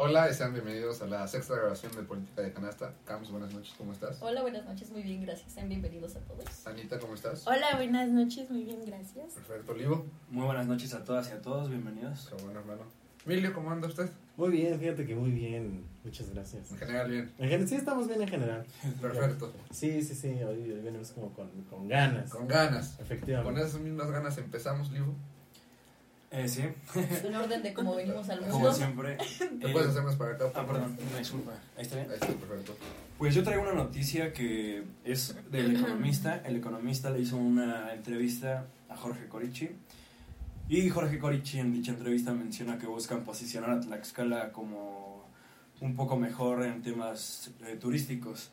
Hola y sean bienvenidos a la sexta grabación de Política de Canasta. Cams, buenas noches, ¿cómo estás? Hola, buenas noches, muy bien, gracias. Sean bienvenidos a todos. Anita, ¿cómo estás? Hola, buenas noches, muy bien, gracias. Perfecto, Olivo. Muy buenas noches a todas y a todos, bienvenidos. Qué bueno, hermano. Emilio, ¿cómo anda usted? Muy bien, fíjate que muy bien. Muchas gracias. En general, bien. En gen- sí, estamos bien en general. Perfecto. Sí, sí, sí. Hoy, hoy venimos como con, con ganas. Con ganas. Con Efectivamente. esas mismas ganas empezamos, Livo. Eh, sí, En orden de cómo venimos al como mundo. siempre. ¿Te Eh, puedes hacer más para acá? Ah, perdón, una disculpa. Ahí está bien. Ahí está, perfecto. Pues yo traigo una noticia que es del economista. El economista le hizo una entrevista a Jorge Corichi. Y Jorge Corichi en dicha entrevista menciona que buscan posicionar a Tlaxcala como un poco mejor en temas eh, turísticos.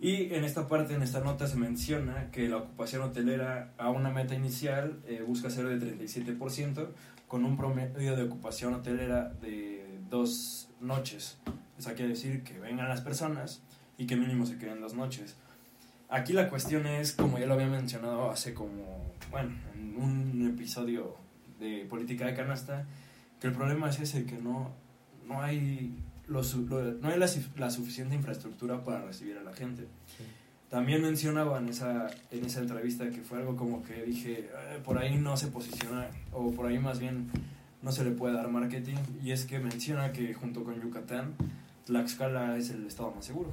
Y en esta parte, en esta nota, se menciona que la ocupación hotelera a una meta inicial eh, busca ser de 37%, con un promedio de ocupación hotelera de dos noches. Eso quiere decir que vengan las personas y que mínimo se queden dos noches. Aquí la cuestión es, como ya lo había mencionado hace como, bueno, en un episodio de Política de Canasta, que el problema es ese, que no, no hay, lo su- lo- no hay la, su- la suficiente infraestructura para recibir a la gente. Sí. También mencionaba en esa, en esa entrevista que fue algo como que dije, "Eh, por ahí no se posiciona, o por ahí más bien no se le puede dar marketing, y es que menciona que junto con Yucatán, Tlaxcala es el estado más seguro.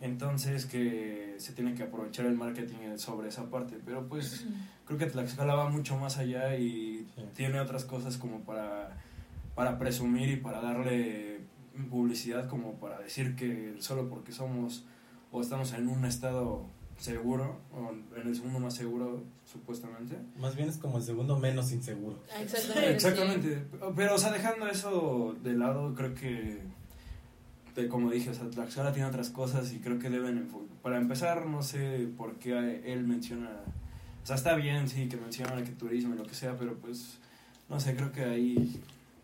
Entonces que se tiene que aprovechar el marketing sobre esa parte, pero pues creo que Tlaxcala va mucho más allá y Sí. tiene otras cosas como para, para presumir y para darle publicidad como para decir que solo porque somos o estamos en un estado seguro o en el segundo más seguro supuestamente Más bien es como el segundo menos inseguro. Ah, Exactamente. exactamente pero o sea dejando eso de lado creo que de- como dije o sea Tlaxcala tiene otras cosas y creo que deben para empezar no sé por qué él menciona o sea está bien sí que menciona que turismo y lo que sea pero pues no sé creo que ahí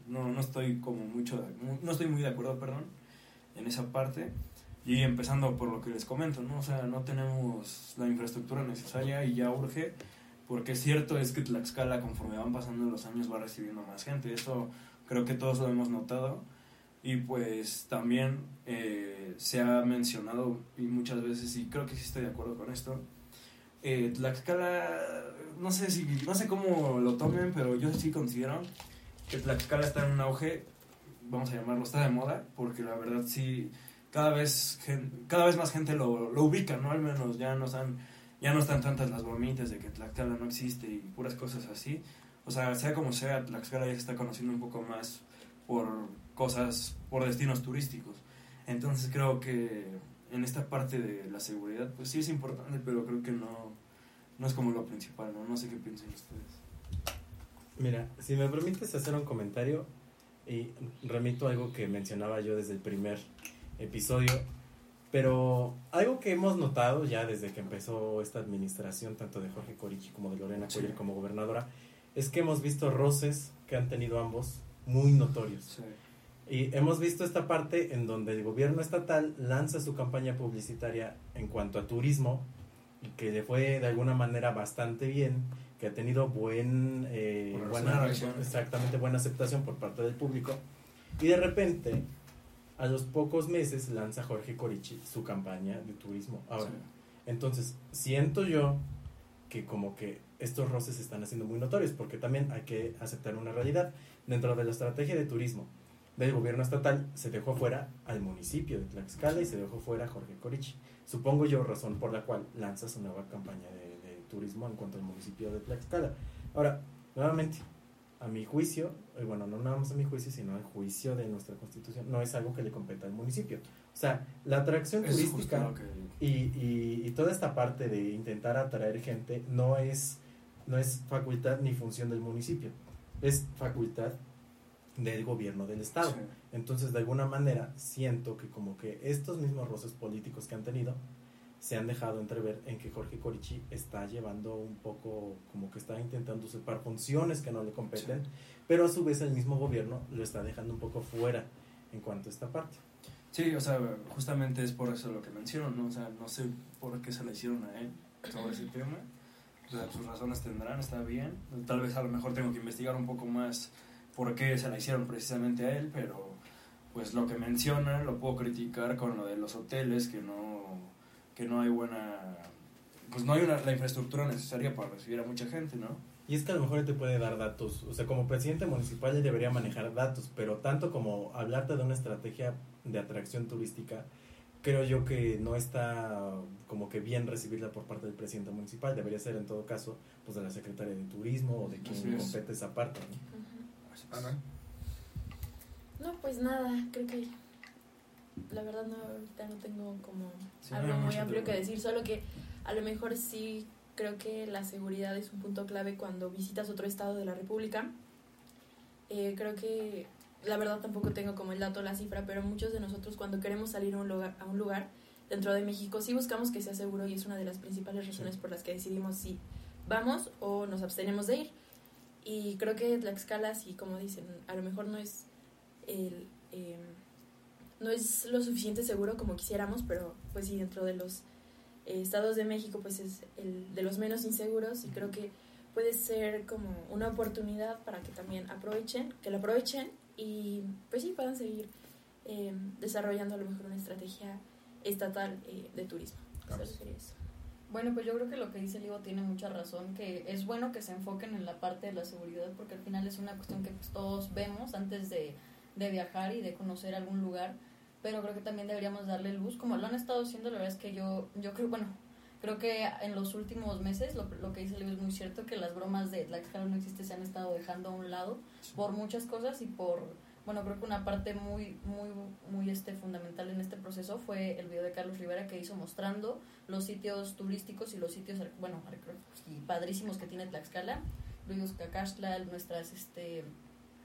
no, no estoy como mucho no estoy muy de acuerdo perdón en esa parte. Y empezando por lo que les comento no o sea no tenemos la infraestructura necesaria y ya urge porque cierto es que Tlaxcala conforme van pasando los años va recibiendo más gente. Eso creo que todos lo hemos notado. Y pues también eh, se ha mencionado y muchas veces y creo que sí estoy de acuerdo con esto eh, Tlaxcala no sé si no sé cómo lo tomen pero yo sí considero que Tlaxcala está en un auge vamos a llamarlo está de moda porque la verdad sí cada vez cada vez más gente lo, lo ubica no al menos ya no están ya no están tantas las bromitas de que Tlaxcala no existe y puras cosas así. O sea sea como sea Tlaxcala ya se está conociendo un poco más por cosas por destinos turísticos. Entonces creo que en esta parte de la seguridad pues sí es importante pero creo que no no es como lo principal no no sé qué piensan ustedes Mira, si me permites hacer un comentario y remito a algo que mencionaba yo desde el primer episodio, pero algo que hemos notado ya desde que empezó esta administración, tanto de Jorge Corichi como de Lorena Sí. Cuellar como gobernadora, es que hemos visto roces que han tenido ambos muy notorios. sí. Y hemos visto esta parte en donde el gobierno estatal lanza su campaña publicitaria en cuanto a turismo y que le fue de alguna manera bastante bien, que ha tenido buen, eh, Buena exactamente buena aceptación por parte del público. Y de repente, a los pocos meses, lanza Jorge Corichi su campaña de turismo. Ahora, Sí. entonces, siento yo que como que estos roces se están haciendo muy notorios, porque también hay que aceptar una realidad. Dentro de la estrategia de turismo del gobierno estatal se dejó fuera al municipio de Tlaxcala y se dejó fuera a Jorge Corichi. Supongo yo razón por la cual lanza su nueva campaña de turismo en cuanto al municipio de Tlaxcala. Ahora, nuevamente, a mi juicio, eh, bueno, no nada más a mi juicio, sino al juicio de nuestra constitución, no es algo que le competa al municipio. O sea, la atracción Es turística que- y, y, y toda esta parte de intentar atraer gente no es, no es facultad ni función del municipio, es facultad del gobierno del estado. Sí. Entonces, de alguna manera, siento que como que estos mismos roces políticos que han tenido se han dejado entrever en que Jorge Corichi está llevando un poco, como que está intentando usurpar funciones que no le competen, pero a su vez el mismo gobierno lo está dejando un poco fuera en cuanto a esta parte. Sí, o sea, justamente es por eso lo que menciono, ¿no? O sea, no sé por qué se le hicieron a él sobre ese tema. O sea, sus razones tendrán, está bien. Tal vez a lo mejor tengo que investigar un poco más por qué se la hicieron precisamente a él, pero pues lo que menciona lo puedo criticar con lo de los hoteles, que no, que no hay buena, pues no hay una, la infraestructura necesaria para recibir a mucha gente, ¿no? Y es que a lo mejor él te puede dar datos, o sea, como presidente municipal él debería manejar datos, pero tanto como hablarte de una estrategia de atracción turística, creo yo que no está como que bien recibirla por parte del presidente municipal, debería ser en todo caso pues de la secretaria de turismo o de quien Así es. compete esa parte. ¿no? Ana, No, pues nada, creo que la verdad no, ahorita no tengo como Sí, algo muy amplio que decir, solo que a lo mejor sí creo que la seguridad es un punto clave cuando visitas otro estado de la República. Eh, creo que la verdad tampoco tengo como el dato, la cifra, pero muchos de nosotros cuando queremos salir a un lugar, a un lugar dentro de México sí buscamos que sea seguro y es una de las principales razones por las que decidimos si vamos o nos abstenemos de ir. Y creo que Tlaxcala, sí, como dicen, a lo mejor no es el, eh, no es lo suficiente seguro como quisiéramos, pero pues sí, dentro de los eh, estados de México, pues es el de los menos inseguros y creo que puede ser como una oportunidad para que también aprovechen, que lo aprovechen y pues sí puedan seguir eh, desarrollando a lo mejor una estrategia estatal eh, de turismo. Eso. Bueno, pues yo creo que lo que dice Livo tiene mucha razón, que es bueno que se enfoquen en la parte de la seguridad, porque al final es una cuestión que pues, todos vemos antes de, de viajar y de conocer algún lugar, pero creo que también deberíamos darle luz, como lo han estado haciendo, la verdad es que yo, yo creo, bueno, creo que en los últimos meses, lo, lo que dice Livo es muy cierto, que las bromas de Tlaxcala no existe se han estado dejando a un lado por muchas cosas y por bueno creo que una parte muy muy muy este fundamental en este proceso fue el video de Carlos Rivera que hizo mostrando los sitios turísticos y los sitios bueno y padrísimos que tiene Tlaxcala Luis Cacaxtla nuestras este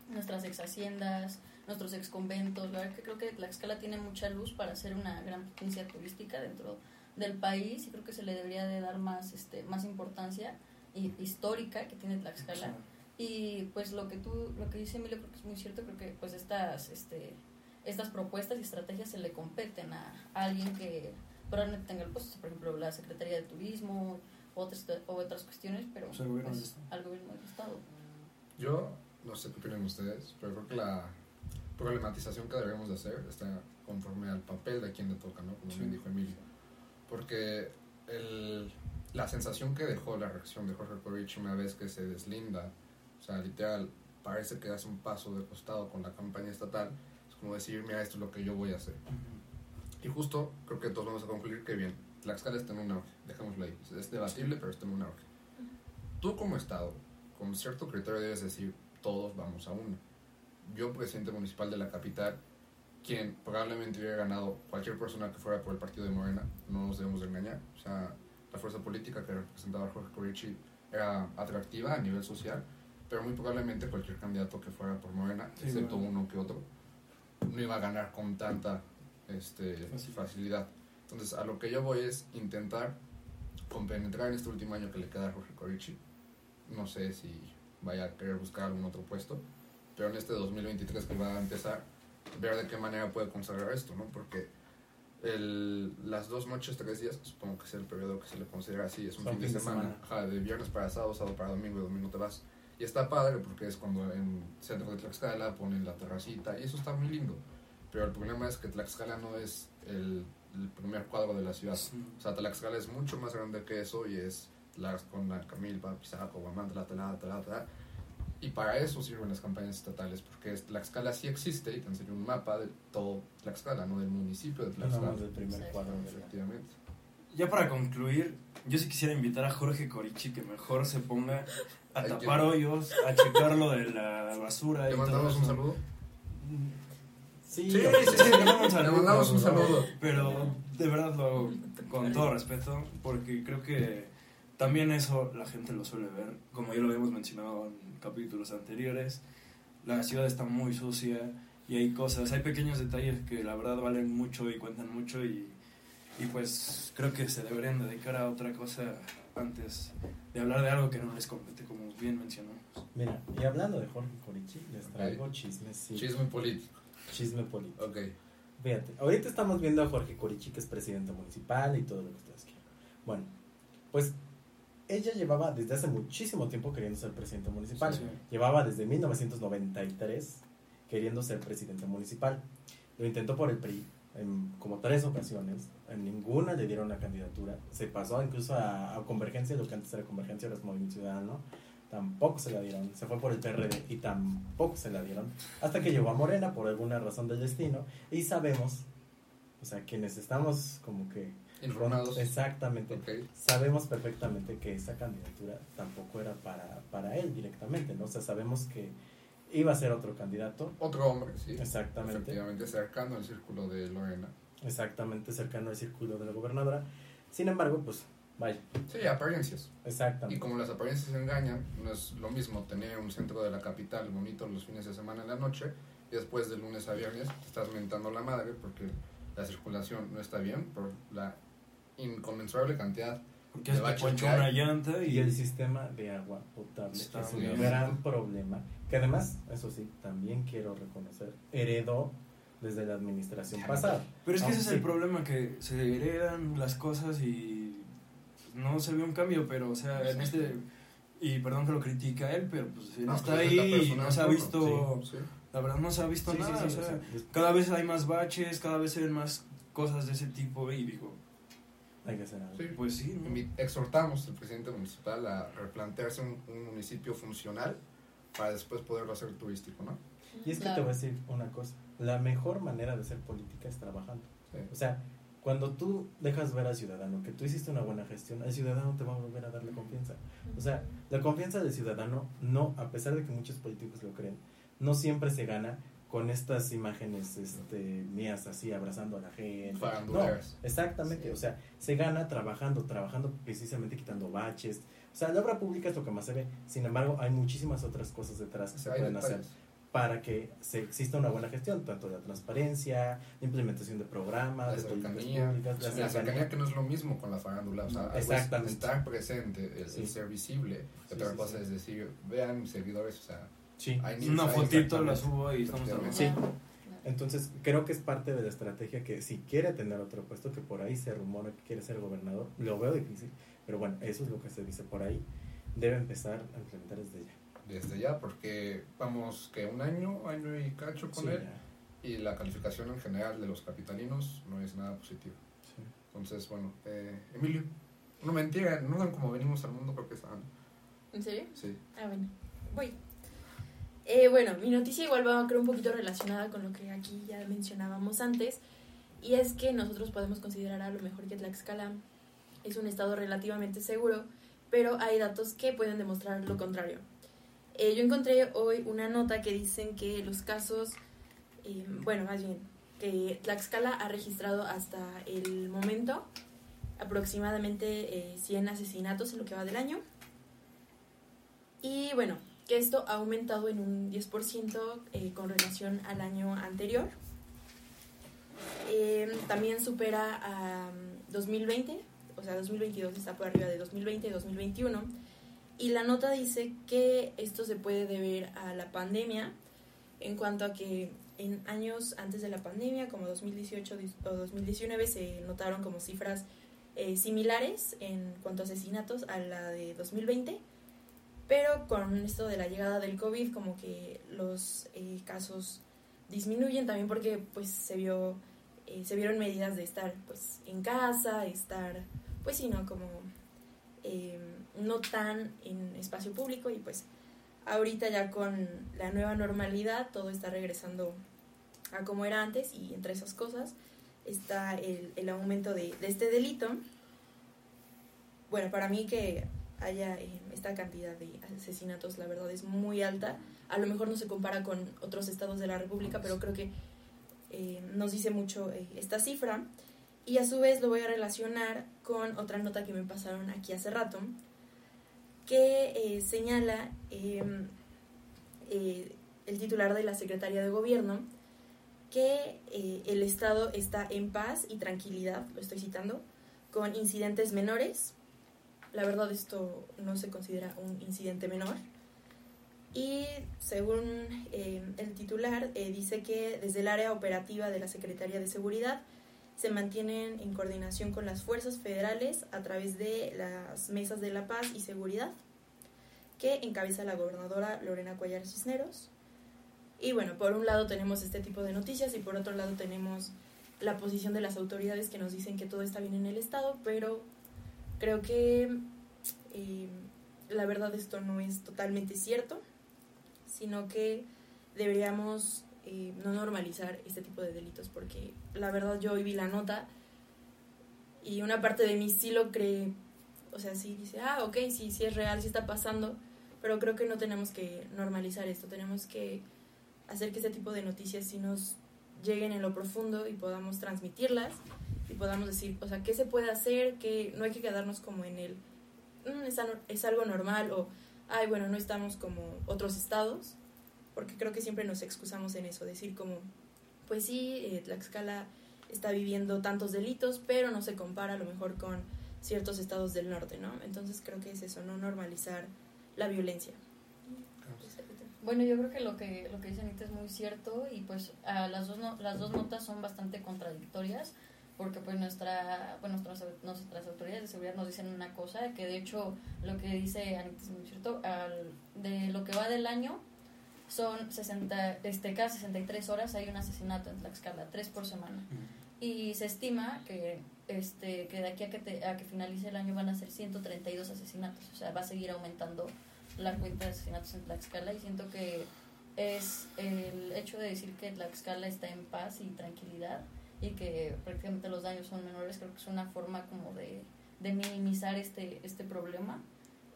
nuestras ex haciendas nuestros ex conventos la verdad que creo que Tlaxcala tiene mucha luz para ser una gran potencia turística dentro del país y creo que se le debería de dar más este más importancia y- histórica que tiene Tlaxcala. Y pues lo que tú, lo que dice Emilio, creo que es muy cierto, creo que pues estas, este, estas propuestas y estrategias se le competen a, a alguien que probablemente tenga el puesto, por ejemplo, la Secretaría de Turismo, otras, o otras cuestiones, pero Pues pues, al gobierno del Estado. yo no sé qué opinan ustedes, pero creo que la problematización que deberíamos de hacer está conforme al papel de quien le toca, ¿no? Como Sí. bien dijo Emilio. Porque el, la sensación que dejó la reacción de Jorge Corich una vez que se deslinda, o sea, literal, parece que hace un paso de costado con la campaña estatal, es como decir, mira, esto es lo que yo voy a hacer. Y justo creo que todos vamos a concluir que bien, Tlaxcala está en un auge, dejémoslo ahí. Es debatible, pero está en un auge. Tú como Estado, con cierto criterio debes decir, todos vamos a uno. Yo, presidente municipal de la capital, quien probablemente hubiera ganado cualquier persona que fuera por el partido de Morena, no nos debemos de engañar. O sea, la fuerza política que representaba Jorge Corichi era atractiva a nivel social, pero muy probablemente cualquier candidato que fuera por Morena, Sí, excepto bueno. uno que otro, no iba a ganar con tanta este, Facilidad. facilidad. Entonces, a lo que yo voy es intentar compenetrar en este último año que le queda a Jorge Corichi. No sé si vaya a querer buscar algún otro puesto, pero en este 2023 que va a empezar, ver de qué manera puede consagrar esto, ¿no? Porque el, las dos noches, tres días, supongo que es el periodo que se le considera así, es un fin de semana, semana. Ajá, de viernes para sábado, sábado para domingo y domingo te vas. Y está padre porque es cuando en centro de Tlaxcala ponen la terracita y eso está muy lindo. Pero el problema es que Tlaxcala no es el, el primer cuadro de la ciudad. Sí. O sea, Tlaxcala es mucho más grande que eso y es la, con la Camilpa, Pizaco, Guamán, tla, tla, tla, tla. Y para eso sirven las campañas estatales, porque es- Tlaxcala sí existe y te enseño un mapa de todo Tlaxcala, no del municipio de No Tlaxcala. más del primer cuadro. Efectivamente. Ya para concluir, yo sí quisiera invitar a Jorge Corichi que mejor se ponga a Ay, tapar yo- hoyos, a checar lo de la basura y ¿Le mandamos un saludo? Sí, Sí, yo- sí, sí, le mandamos un Le saludo. mandamos un saludo. Pero de verdad lo hago con todo respeto, porque creo que también eso la gente lo suele ver, como ya lo habíamos mencionado en capítulos anteriores, la ciudad está muy sucia y hay cosas, hay pequeños detalles que la verdad valen mucho y cuentan mucho y, y pues creo que se deberían dedicar a otra cosa antes de hablar de algo que no les compete, como bien mencionamos. Mira, y hablando de Jorge Corichi, les traigo chismes. Sí, Chisme político. Chisme político. Ok. Fíjate, ahorita estamos viendo a Jorge Corichi, que es presidente municipal y todo lo que ustedes quieran. Bueno, pues ella llevaba desde hace muchísimo tiempo queriendo ser presidente municipal. Sí, sí. Llevaba desde 1993 queriendo ser presidente municipal. Lo intentó por el PRI en como tres ocasiones, en ninguna le dieron la candidatura, se pasó incluso a, a Convergencia, lo que antes era Convergencia, ahora es Movimiento Ciudadano, tampoco se la dieron, se fue por el PRD y tampoco se la dieron, hasta que llegó a Morena por alguna razón del destino y sabemos, o sea, quienes estamos como que... Informados. Exactamente. Ok. Sabemos perfectamente que esa candidatura tampoco era para, para él directamente, ¿no? O sea, sabemos que iba a ser otro candidato, Otro hombre, sí. exactamente, Efectivamente, cercano al círculo de Lorena. exactamente cercano al círculo de la gobernadora. Sin embargo, pues, vaya, Sí, apariencias. Y exactamente. como las apariencias engañan, no es lo mismo tener un centro de la capital bonito los fines de semana en la noche y después de lunes a viernes te estás mentando la madre porque la circulación no está bien por la inconmensurable cantidad Porque De se ponchó una llanta y, Y el sistema de agua potable Está es un bien. gran problema, que además, eso sí, también quiero reconocer, heredó desde la administración pasada. Pero es que ese es el problema, que se heredan las cosas y no se ve un cambio, pero o sea, en este... Y perdón que lo critique a él, pero pues él No, está pues, es la ahí y persona no se ha visto... sí, sí. La verdad no se ha visto nada, sí, o sea, cada vez hay más baches, cada vez se ven más cosas de ese tipo y digo, hay que hacer algo. Sí. pues sí, Exhortamos al presidente municipal a replantearse un, un municipio funcional para después poderlo hacer turístico, ¿no? Y es que Claro. te voy a decir una cosa, la mejor manera de hacer política es trabajando. Sí. O sea, cuando tú dejas ver al ciudadano que tú hiciste una buena gestión, el ciudadano te va a volver a dar la confianza. O sea, la confianza del ciudadano, no, a pesar de que muchos políticos lo creen, no siempre se gana con estas imágenes este, mías así abrazando a la gente. No, exactamente, Sí. o sea, se gana trabajando, trabajando precisamente quitando baches. O sea, la obra pública es lo que más se ve. Sin embargo, hay muchísimas otras cosas detrás que O se sea, pueden hacer para que se exista una buena gestión, tanto la transparencia, la implementación de programas, La de cercanía, públicas, la cercanía cercanía. que no es lo mismo con la farándula, o sea, es Exactamente. estar presente, el, el Sí. ser visible, Sí, otra cosa es decir, vean mis seguidores, o sea, Sí. hay Una fotito la subo y estamos. Sí. Entonces, creo que es parte de la estrategia que si quiere tener otro puesto, que por ahí se rumora que quiere ser gobernador, lo veo difícil, pero bueno, eso es lo que se dice por ahí, debe empezar a implementar desde ya. desde ya, porque vamos que un año, año y cacho con Sí, él, ya. y la calificación en general de los capitalinos no es nada positiva. Sí. Entonces, bueno, eh, Emilio, no mentira, no dan como venimos al mundo porque están, ¿En serio? sí. Ah, bueno. Voy. Eh, bueno, mi noticia igual va creo un poquito relacionada con lo que aquí ya mencionábamos antes. Y es que nosotros podemos considerar a lo mejor que Tlaxcala es un estado relativamente seguro, pero hay datos que pueden demostrar lo contrario. Eh, yo encontré hoy una nota que dicen que los casos, eh, bueno, más bien, que Tlaxcala ha registrado hasta el momento aproximadamente eh, 100 asesinatos en lo que va del año. Y bueno, que esto ha aumentado en un 10% eh, con relación al año anterior. Eh, también supera a mm, 2020, o sea, 2022 está por arriba de 2020 y 2021. Y la nota dice que esto se puede deber a la pandemia, en cuanto a que en años antes de la pandemia, como 2018 o 2019, se notaron como cifras eh, similares en cuanto a asesinatos a la de 2020 pero con esto de la llegada del COVID como que los eh, casos disminuyen también porque pues se vio eh, se vieron medidas de estar pues en casa estar pues sí no como eh, no tan en espacio público y pues ahorita ya con la nueva normalidad todo está regresando a como era antes y entre esas cosas está el, el aumento de este delito. Bueno para mí que haya eh, esta cantidad de asesinatos, la verdad es muy alta. A lo mejor no se compara con otros estados de la República, pero creo que eh, nos dice mucho eh, esta cifra. Y a su vez lo voy a relacionar con otra nota que me pasaron aquí hace rato, que señala eh, el titular de la Secretaría de Gobierno que el Estado está en paz y tranquilidad, lo estoy citando, con incidentes menores la verdad esto no se considera un incidente menor. Y según eh, el titular, eh, dice que desde el área operativa de la Secretaría de Seguridad se mantienen en coordinación con las fuerzas federales a través de las mesas de la paz y seguridad que encabeza la gobernadora Lorena Cuellar Cisneros. Y bueno, por un lado tenemos este tipo de noticias y por otro lado tenemos la posición de las autoridades que nos dicen que todo está bien en el Estado, pero creo que eh, la verdad esto no es totalmente cierto, sino que deberíamos eh, no normalizar este tipo de delitos, porque la verdad yo hoy vi la nota y una parte de mí sí lo cree, o sea, sí dice, ah, ok, sí, sí es real, sí está pasando, pero creo que no tenemos que normalizar esto, tenemos que hacer que este tipo de noticias sí nos lleguen en lo profundo y podamos transmitirlas y podamos decir, o sea, qué se puede hacer, que no hay que quedarnos como en el, mm, es, es algo normal o, ay, bueno, no estamos como otros estados, porque creo que siempre nos excusamos en eso, decir como, pues sí, eh, Tlaxcala está viviendo tantos delitos, pero no se compara a lo mejor con ciertos estados del norte, ¿no? Entonces creo que es eso, no normalizar la violencia. Bueno, yo creo que lo que lo que dice Anita es muy cierto y pues las dos las dos notas son bastante contradictorias porque pues nuestra bueno, nuestras, nuestras autoridades de seguridad nos dicen una cosa que de hecho lo que dice Anita es muy cierto. Al, de lo que va del año son 60 este cada 63 horas hay un asesinato en Tlaxcala tres por semana. Y se estima que este que de aquí a que a que finalice el año van a ser 132 asesinatos o sea va a seguir aumentando la cuenta de asesinatos en Tlaxcala y siento que es el hecho de decir que Tlaxcala está en paz y tranquilidad y que prácticamente los daños son menores, creo que es una forma como de, de minimizar este, este problema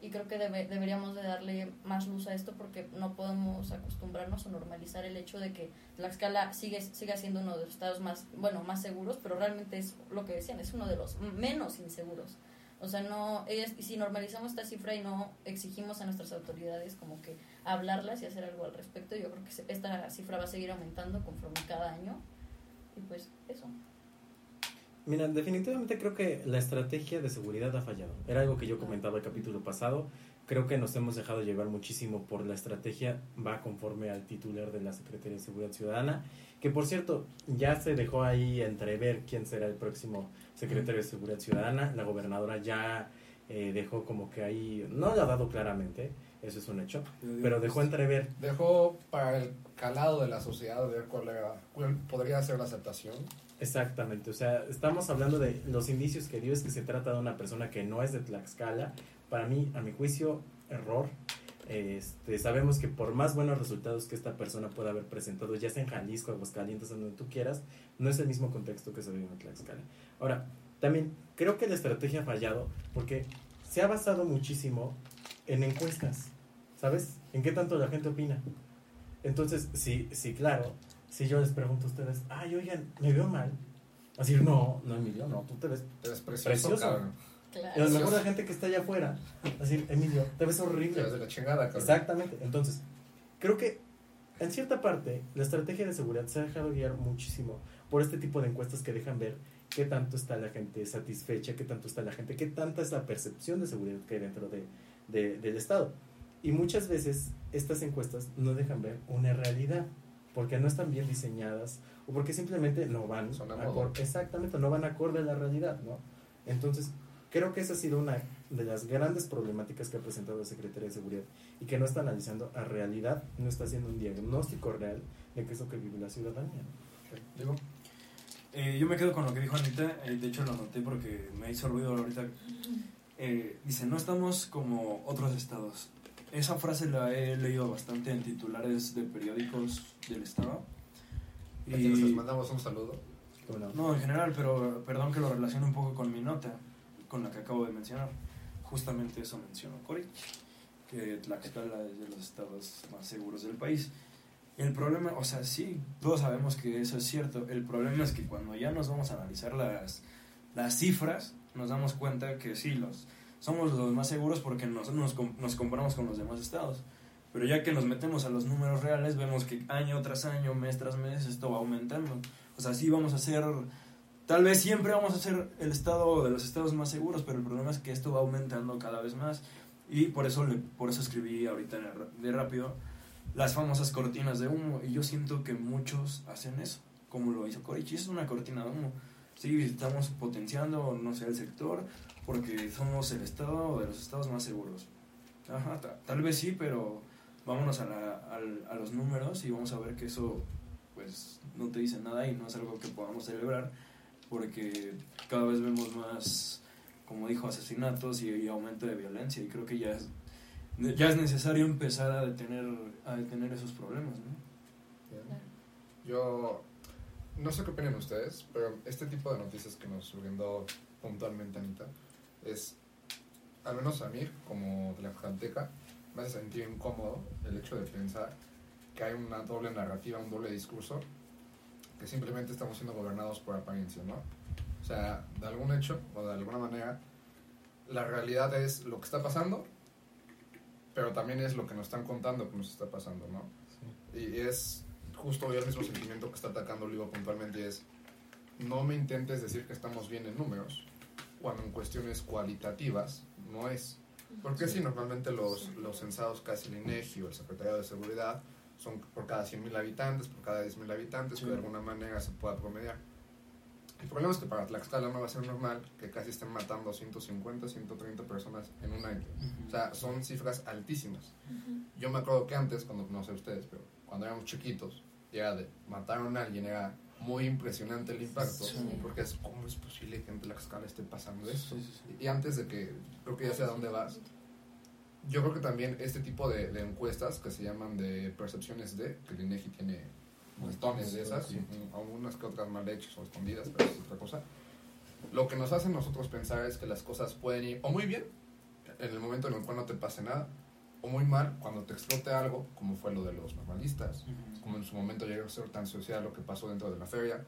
y creo que debe, deberíamos de darle más luz a esto porque no podemos acostumbrarnos o normalizar el hecho de que Tlaxcala sigue, siga siendo uno de los estados más, bueno, más seguros, pero realmente es lo que decían, es uno de los menos inseguros. O sea, no, ellas, si normalizamos esta cifra y no exigimos a nuestras autoridades como que hablarlas y hacer algo al respecto, yo creo que esta cifra va a seguir aumentando conforme cada año. Y pues eso. Mira, definitivamente creo que la estrategia de seguridad ha fallado. Era algo que yo comentaba el capítulo pasado. Creo que nos hemos dejado llevar muchísimo por la estrategia, va conforme al titular de la Secretaría de Seguridad Ciudadana, que por cierto ya se dejó ahí entrever quién será el próximo secretario de Seguridad Ciudadana. La gobernadora ya eh, dejó como que ahí, no lo ha dado claramente, eso es un hecho, pero dejó entrever. Dejó para el calado de la sociedad ver cuál, cuál podría ser la aceptación. Exactamente, o sea, estamos hablando de los indicios que dio es que se trata de una persona que no es de Tlaxcala. Para mí, a mi juicio, error. Este, sabemos que por más buenos resultados que esta persona pueda haber presentado, ya sea en Jalisco, Aguascalientes, donde tú quieras, no es el mismo contexto que se vive en Tlaxcala. Ahora, también creo que la estrategia ha fallado porque se ha basado muchísimo en encuestas, ¿sabes? ¿En qué tanto la gente opina? Entonces, sí, sí, claro, si yo les pregunto a ustedes, ay, oigan, ¿me veo mal? Así, no, no, Emilio, no, tú te ves, precioso. Claro. Y a lo mejor la gente que está allá afuera, así, Emilio, te ves horrible. Te ves de la chingada, cabrón. Exactamente. Entonces, creo que en cierta parte la estrategia de seguridad se ha dejado guiar muchísimo por este tipo de encuestas que dejan ver qué tanto está la gente satisfecha, qué tanto está la gente, qué tanta es la percepción de seguridad que hay dentro de, del Estado. Y muchas veces estas encuestas no dejan ver una realidad, porque no están bien diseñadas o porque simplemente no van acorde, exactamente, no van acorde a la realidad, ¿no? Entonces, creo que esa ha sido una de las grandes problemáticas que ha presentado la Secretaría de Seguridad y que no está analizando a realidad, no está haciendo un diagnóstico real de qué es lo que vive la ciudadanía. Digo, eh, yo me quedo con lo que dijo Anita, eh, de hecho lo noté porque me hizo ruido ahorita. Eh, dice, no estamos como otros estados. Esa frase la he leído bastante en titulares de periódicos del estado. Y les mandamos un saludo. No, en general, pero perdón que lo relacione un poco con mi nota, con la que acabo de mencionar. Justamente eso mencionó Cory, que Tlaxcala es de los estados más seguros del país. El problema, o sea, sí, todos sabemos que eso es cierto. El problema es que cuando ya nos vamos a analizar las, las cifras, nos damos cuenta que sí, los, somos los más seguros porque nos, nos, nos comparamos con los demás estados. Pero ya que nos metemos a los números reales, vemos que año tras año, mes tras mes, esto va aumentando. O sea, sí vamos a ser, tal vez siempre vamos a ser el estado de los estados más seguros, pero el problema es que esto va aumentando cada vez más. Y por eso, le, por eso escribí ahorita de rápido las famosas cortinas de humo. Y yo siento que muchos hacen eso, como lo hizo Corichi. Es una cortina de humo. Sí, estamos potenciando, no sé, el sector, porque somos el estado de los estados más seguros. Ajá, tal vez sí, pero vámonos a, la, al- a los números y vamos a ver que eso pues no te dice nada y no es algo que podamos celebrar porque cada vez vemos más, como dijo, asesinatos y, aumento de violencia y creo que ya es, ya es necesario empezar a detener, a detener esos problemas, ¿no? Yo no sé qué opinan ustedes, pero este tipo de noticias que nos brindó puntualmente Anita es, al menos a mí, como de la me hace sentir incómodo el hecho de pensar que hay una doble narrativa, un doble discurso, que simplemente estamos siendo gobernados por apariencia, ¿no? O sea, de algún hecho o de alguna manera, la realidad es lo que está pasando, pero también es lo que nos están contando que nos está pasando, ¿no? Y es justo hoy el mismo sentimiento que está atacando Olivo puntualmente y es no me intentes decir que estamos bien en números cuando en cuestiones cualitativas no es. Porque si normalmente los, los censados casi el INEGI o el Secretariado de Seguridad son por cada 100.000 habitantes, por cada 10.000 habitantes, Sí. que de alguna manera se pueda promediar. El problema es que para Tlaxcala no va a ser normal que casi estén matando a 150, 130 personas en un año. O sea, son cifras altísimas. Yo me acuerdo que antes, cuando no sé ustedes, pero cuando éramos chiquitos, y era de mataron a alguien, era muy impresionante el impacto, Sí. porque es cómo es posible que en Tlaxcala esté pasando esto. Sí, sí, sí. Y antes de que, creo que ya sé a dónde vas, yo creo que también este tipo de, de encuestas que se llaman de percepciones de, que el INEGI tiene montones de esas, algunas que otras mal hechas o escondidas, pero es otra cosa. Lo que nos hace nosotros pensar es que las cosas pueden ir o muy bien, en el momento en el cual no te pase nada, o muy mal cuando te explote algo, como fue lo de los normalistas, como en su momento llegó a ser tan social lo que pasó dentro de la feria.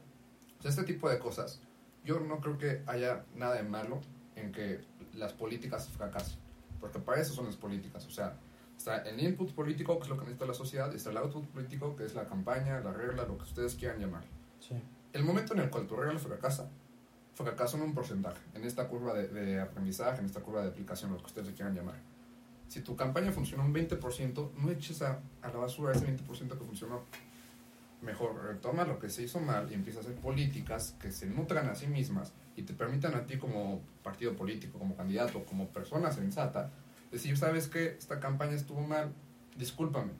O sea, este tipo de cosas, yo no creo que haya nada de malo en que las políticas fracasen, porque para eso son las políticas, o sea, está el input político, que es lo que necesita la sociedad, y está el output político, que es la campaña, la regla, lo que ustedes quieran llamar. Sí. El momento en el cual tu regla fracasa, fracasa en un porcentaje, en esta curva de, de aprendizaje, en esta curva de aplicación, lo que ustedes le quieran llamar. Si tu campaña funciona un 20%, no eches a, a la basura ese 20% que funcionó. Mejor retoma lo que se hizo mal y empieza a hacer políticas que se nutran a sí mismas y te permitan a ti como partido político, como candidato, como persona sensata, decir, ¿sabes qué? Esta campaña estuvo mal, discúlpame.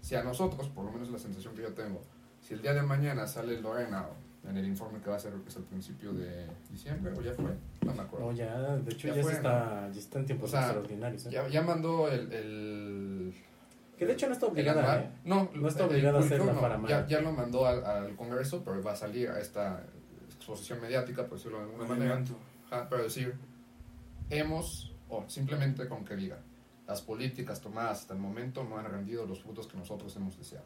Si a nosotros, por lo menos la sensación que yo tengo, si el día de mañana sale Lorena en el informe que va a ser que es al principio de diciembre o ya fue, no me acuerdo. No, ya, de hecho Ya ya, fue, se está, ya está en tiempos O sea, extraordinarios. ¿eh? Ya, ya mandó el, el, Que de hecho no está obligada, anual. ¿eh? No, No está obligada a hacerla no. para mal. Ya, ya lo mandó al, al Congreso, pero va a salir a esta exposición mediática, por decirlo de alguna manera. Ajá, pero decir, hemos, o simplemente con que diga, las políticas tomadas hasta el momento no han rendido los frutos que nosotros hemos deseado.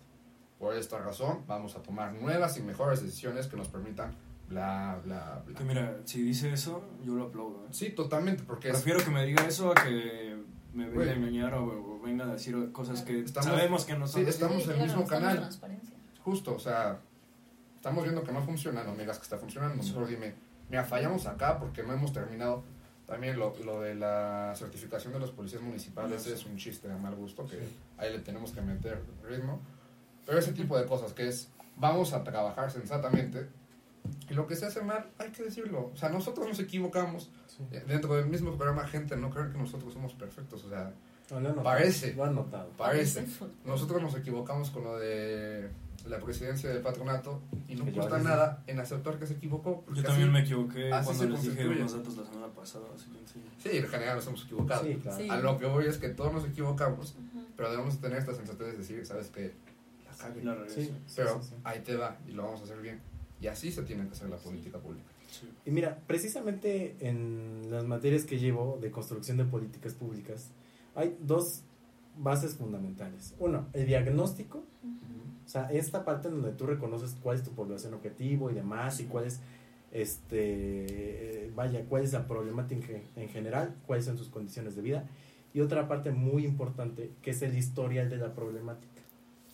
Por esta razón, vamos a tomar nuevas y mejores decisiones que nos permitan bla, bla, bla. Que mira, si dice eso, yo lo aplaudo. ¿eh? Sí, totalmente, porque es, Prefiero que me diga eso a que me venga a engañar o, o venga a decir cosas que Estamos- sabemos que no son. sí, estamos en el claro, mismo canal. justo, o sea, estamos viendo que no funciona, no me digas que está funcionando, mejor dime, mira, fallamos acá porque no hemos terminado. También lo, lo de la certificación de los policías municipales Ah, es un chiste de mal gusto, que ahí le tenemos que meter ritmo. Pero ese tipo de cosas que es, vamos a trabajar sensatamente, y lo que se hace mal, hay que decirlo. O sea, nosotros nos equivocamos. Sí. Eh, Dentro del mismo programa, gente, no creen que nosotros somos perfectos. O sea, No, lo notado, Parece. Lo han notado. parece. Nosotros nos equivocamos con lo de la presidencia del patronato y no cuesta nada en aceptar que se equivocó. porque Yo también así- me equivoqué cuando se les dije unos datos la semana pasada. Así que sí. Sí, en general nos hemos equivocado. Sí, claro. Sí. A lo que voy es que todos nos equivocamos, pero debemos tener esta sensatez de decir, ¿sabes qué? La cagué. La regreso. Sí, sí, Pero sí, sí. ahí te va y lo vamos a hacer bien. Y así se tiene que hacer la política pública. Sí. Y mira, precisamente en las materias que llevo de construcción de políticas públicas, hay dos bases fundamentales. Uno, el diagnóstico, o sea, esta parte en donde tú reconoces cuál es tu población objetivo y demás, y cuál es, este, eh, vaya, cuál es la problemática en general, cuáles son sus condiciones de vida. Y otra parte muy importante, que es el historial de la problemática,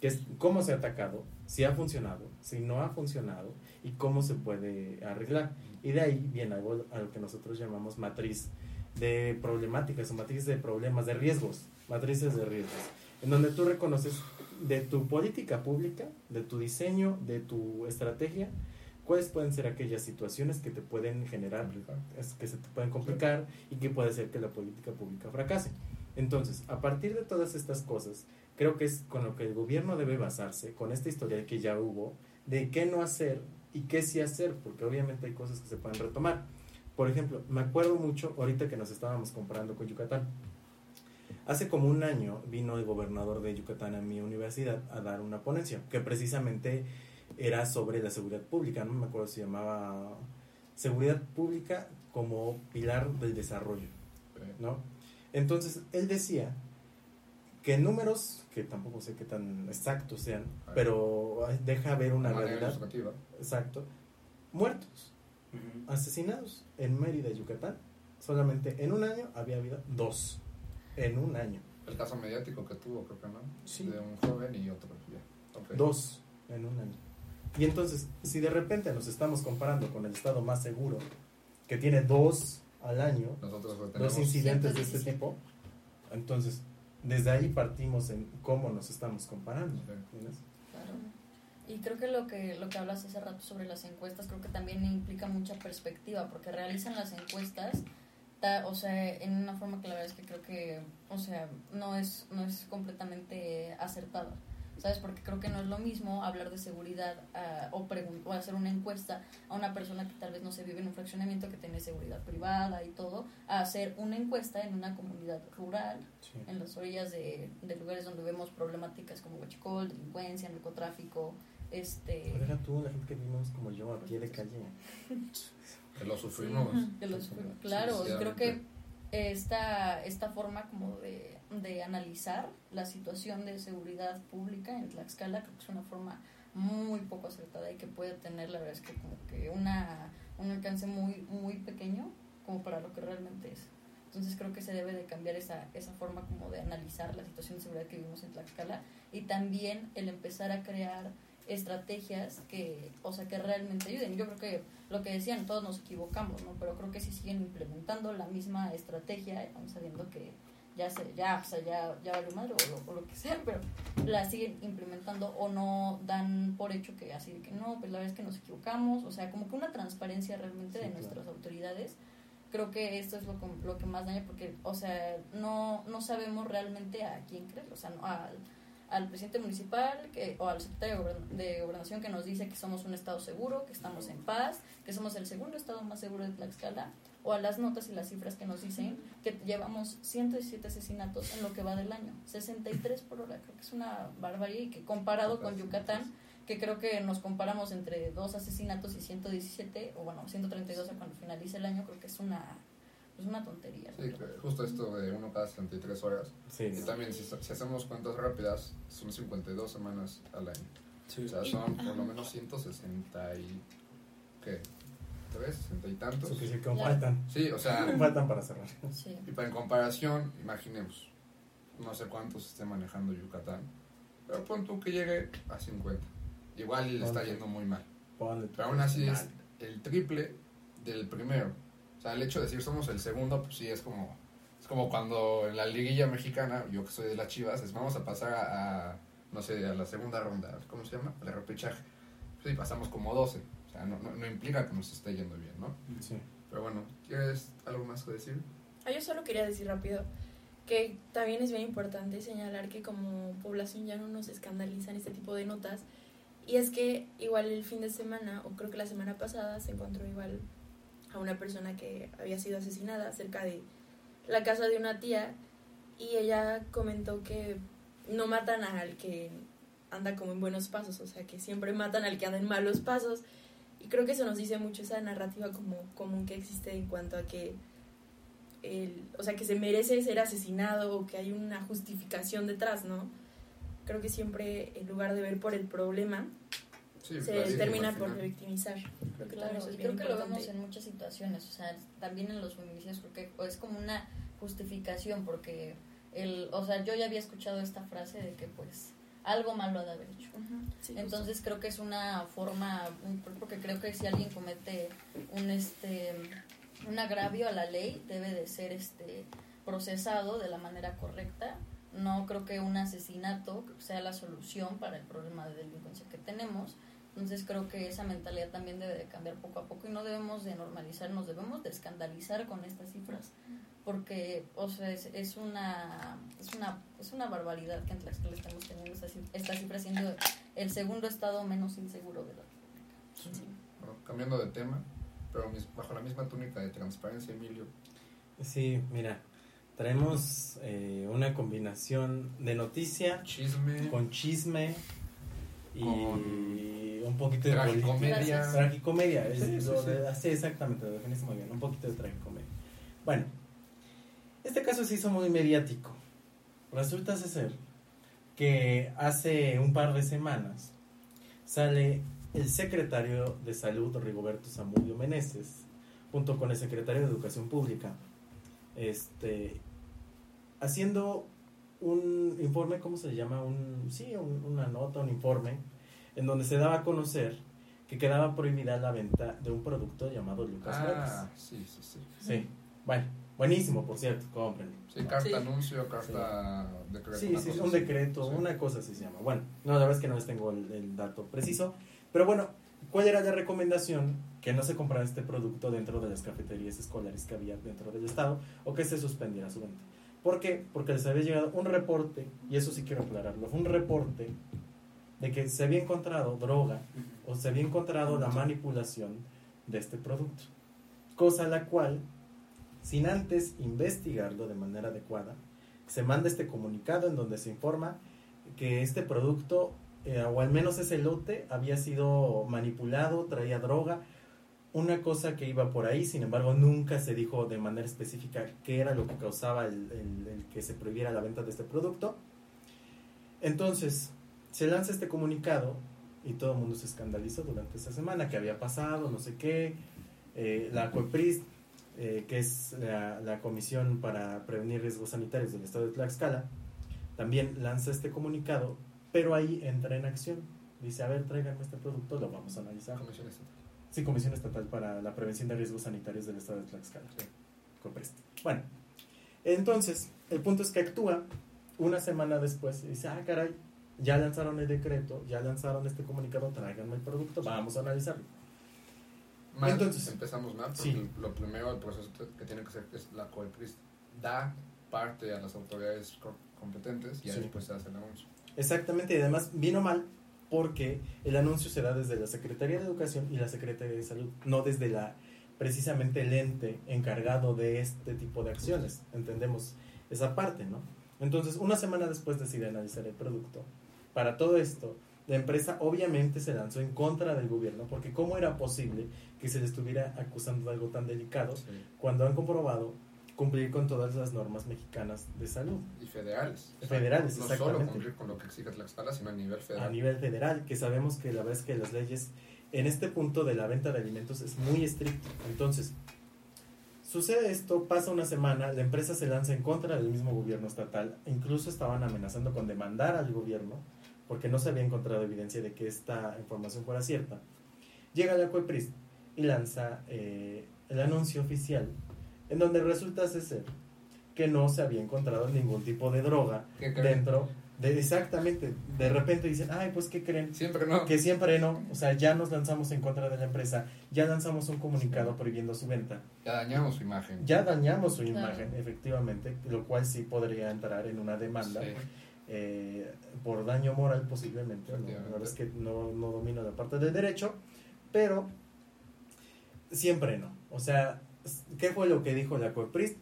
que es cómo se ha atacado, si ha funcionado, si no ha funcionado y cómo se puede arreglar. Y de ahí viene algo a lo que nosotros llamamos matriz de problemáticas o matriz de problemas, de riesgos, matrices de riesgos, en donde tú reconoces de tu política pública, de tu diseño, de tu estrategia, cuáles pueden ser aquellas situaciones que te pueden generar, que se te pueden complicar y que puede ser que la política pública fracase. Entonces, a partir de todas estas cosas, creo que es con lo que el gobierno debe basarse, con esta historia que ya hubo, de qué no hacer y qué sí hacer, porque obviamente hay cosas que se pueden retomar. Por ejemplo, me acuerdo mucho ahorita que nos estábamos comparando con Yucatán. Hace como un año vino el gobernador de Yucatán a mi universidad a dar una ponencia que precisamente era sobre la seguridad pública, no me acuerdo si se llamaba seguridad pública como pilar del desarrollo, ¿no? Entonces, él decía que números, que tampoco sé qué tan exactos sean, pero deja ver una manera realidad, exacto, muertos, Ujú. asesinados en Mérida, Yucatán, solamente en un año había habido dos, en un año, El caso mediático que tuvo, creo que no. Sí. De un joven y otro. Ya. Ok. dos en un año. Y entonces, si de repente nos estamos comparando con el estado más seguro, que tiene dos al año, Nosotros dos incidentes de este 117. tipo, entonces, desde ahí partimos en cómo nos estamos comparando. Sí. ¿entiendes? Claro. Y creo que lo que lo que hablas hace rato sobre las encuestas creo que también implica mucha perspectiva porque realizan las encuestas ta- o sea, en una forma que la verdad es que creo que, o sea, no es no es completamente acertada. ¿Sabes? Porque creo que no es lo mismo hablar de seguridad ah, o, o hacer una encuesta a una persona que tal vez no se vive en un fraccionamiento que tiene seguridad privada y todo, a hacer una encuesta en una comunidad rural Sí. en las orillas de, de lugares donde vemos problemáticas como huachicol, delincuencia, narcotráfico, este Deja tú, la gente que vimos como yo a pie de calle. Que lo sufrimos. que los- claro, y creo que esta, esta forma como de, de analizar la situación de seguridad pública en Tlaxcala creo que es una forma muy poco acertada y que puede tener la verdad es que como que una un alcance muy muy pequeño como para lo que realmente es. Entonces creo que se debe de cambiar esa, esa forma como de analizar la situación de seguridad que vivimos en Tlaxcala y también el empezar a crear estrategias que, o sea, que realmente ayuden. Yo creo que lo que decían, todos nos equivocamos, ¿no? Pero creo que si siguen implementando la misma estrategia, aún sabiendo que ya se, ya, o sea, ya, ya valió madre o lo, o lo que sea, pero la siguen implementando o no dan por hecho que así de que no, pues la verdad es que nos equivocamos, o sea, como que una transparencia realmente Sí, de claro. nuestras autoridades. Creo que esto es lo, lo que más daña porque, o sea, no, no sabemos realmente a quién creer, o sea, no, al, al presidente municipal que, o al secretario de Gobern- de Gobernación que nos dice que somos un estado seguro, que estamos en paz, que somos el segundo estado más seguro de Tlaxcala, o a las notas y las cifras que nos dicen que llevamos 117 asesinatos en lo que va del año, 63 por hora, creo que es una barbarie y que comparado con Yucatán, que creo que nos comparamos entre dos asesinatos y 117, o bueno, 132 a cuando finalice el año, creo que es una, es una tontería. Sí, justo esto de uno cada 73 horas. Sí. Y también, si, si hacemos cuentas rápidas, son 52 semanas al año. Sí. O sea, son por lo menos 160 y. ¿Qué? ¿Tres? ¿60 y tantos? Eso que sí, que Ya. faltan. Sí, o sea. Faltan para cerrar. Sí. Y para en comparación, imaginemos, no sé cuántos esté manejando Yucatán, pero pon tú que llegue a 50. Igual le está yendo muy mal. Pero aún así es el triple del primero. O sea, el hecho de decir somos el segundo, pues sí es como es como cuando en la liguilla mexicana, yo que soy de las Chivas, es vamos a pasar a, a, no sé, a la segunda ronda, ¿cómo se llama? El repechaje. Pues sí, pasamos como 12. O sea, no, no, no implica que nos esté yendo bien, ¿no? Sí. Pero bueno, ¿quieres algo más que decir? Ah, yo solo quería decir rápido que también es bien importante señalar que como población ya no nos escandalizan este tipo de notas. Y es que igual el fin de semana, o creo que la semana pasada, se encontró igual a una persona que había sido asesinada cerca de la casa de una tía y ella comentó que no matan al que anda como en buenos pasos, o sea que siempre matan al que anda en malos pasos. Y creo que eso nos dice mucho esa narrativa como común que existe en cuanto a que el, o sea, que se merece ser asesinado o que hay una justificación detrás, ¿no? Creo que siempre en lugar de ver por el problema, Sí, se termina por victimizar. Creo que Claro, y creo que lo vemos en muchas situaciones, o sea, también en los feminicidios creo que es como una justificación porque el, o sea, yo ya había escuchado esta frase de que pues algo malo ha de haber hecho. Ujú, sí, justo. Entonces creo que es una forma, porque creo que si alguien comete un este un agravio a la ley debe de ser este procesado de la manera correcta. No creo que un asesinato sea la solución para el problema de delincuencia que tenemos, Entonces creo que esa mentalidad también debe de cambiar poco a poco y no debemos de normalizar, nos debemos de escandalizar con estas cifras, porque o sea, es, es una es una es una barbaridad que en Tlaxcala estemos teniendo esta, esta cifra siendo el segundo estado menos inseguro de la República. Bueno, cambiando de tema, pero mis- bajo la misma túnica de transparencia, Emilio. Sí, mira, traemos eh, una combinación de noticia Chisme, con chisme y Con un poquito de tragicomedia. Tragicomedia, es Sí, sí, exactamente, lo definiste muy bien, un poquito de tragicomedia. Bueno, este caso se hizo muy mediático. Resulta ser que hace un par de semanas sale el secretario de Salud, Rigoberto Zamudio Meneses, junto con el secretario de Educación Pública, este, haciendo un informe, ¿cómo se llama? Un, sí, un- una nota, un informe, en donde se daba a conocer que quedaba prohibida la venta de un producto llamado Lucas Ah, sí, sí, sí. Sí, bueno, buenísimo, por cierto, cómprenlo. Sí, carta Sí. anuncio, carta decreto. Sí, una sí, cosa un decreto, Sí. una cosa así se llama. Bueno, no, la verdad es que no les tengo el, el dato preciso, pero bueno, ¿cuál era la recomendación? Que no se comprara este producto dentro de las cafeterías escolares que había dentro del estado o que se suspendiera su venta. ¿Por qué? Porque les había llegado un reporte, y eso sí quiero aclararlo, un reporte de que se había encontrado droga o se había encontrado la manipulación de este producto. Cosa la cual, sin antes investigarlo de manera adecuada, se manda este comunicado en donde se informa que este producto, eh, o al menos ese lote, había sido manipulado, traía droga, una cosa que iba por ahí, sin embargo nunca se dijo de manera específica qué era lo que causaba el, que se prohibiera la venta de este producto. Entonces, se lanza este comunicado y todo el mundo se escandalizó durante esa semana, que había pasado, no sé qué, eh, la COEPRIS, eh, que es la, Comisión para Prevenir Riesgos Sanitarios del Estado de Tlaxcala, también lanza este comunicado, pero ahí entra en acción. Dice, a ver, tráiganme este producto, lo vamos a analizar. Sí, Comisión Estatal para la Prevención de Riesgos Sanitarios del Estado de Tlaxcala. Coprest. Bueno, entonces, el punto es que actúa una semana después y dice, ah, caray, ya lanzaron el decreto, ya lanzaron este comunicado, tráiganme el producto, vamos a analizarlo. Mal, Entonces- empezamos mal, porque Sí. lo primero, el proceso que tiene que hacer es la COEPRIS da parte a las autoridades co- competentes y Sí. después se hace el anuncio. Exactamente, y además vino mal porque el anuncio se da desde la Secretaría de Educación y la Secretaría de Salud, no desde la precisamente el ente encargado de este tipo de acciones. Entendemos esa parte, ¿no? Entonces, una semana después decide analizar el producto. Para todo esto, la empresa obviamente se lanzó en contra del gobierno, porque ¿cómo era posible que se le estuviera acusando de algo tan delicado cuando han comprobado cumplir con todas las normas mexicanas de salud? Y federales. Federales, no, no solo cumplir con lo que exige Tlaxcala, sino a nivel federal. a nivel federal, que sabemos que la verdad es que las leyes en este punto de la venta de alimentos es muy estricto. Entonces, sucede esto, pasa una semana, la empresa se lanza en contra del mismo gobierno estatal, incluso estaban amenazando con demandar al gobierno porque no se había encontrado evidencia de que esta información fuera cierta. Llega la COEPRIS y lanza eh, el anuncio oficial en donde resulta ser que no se había encontrado ningún tipo de droga dentro de exactamente de repente dicen ay pues qué creen Siempre no. que siempre no o sea ya nos lanzamos en contra de la empresa ya lanzamos un comunicado prohibiendo su venta Ya dañamos su imagen. ya dañamos su Claro. imagen efectivamente lo cual sí podría entrar en una demanda Sí. eh, por daño moral posiblemente ¿no? la verdad es que no, no domino la parte del derecho pero siempre no o sea ¿qué fue lo que dijo la COEPRIS?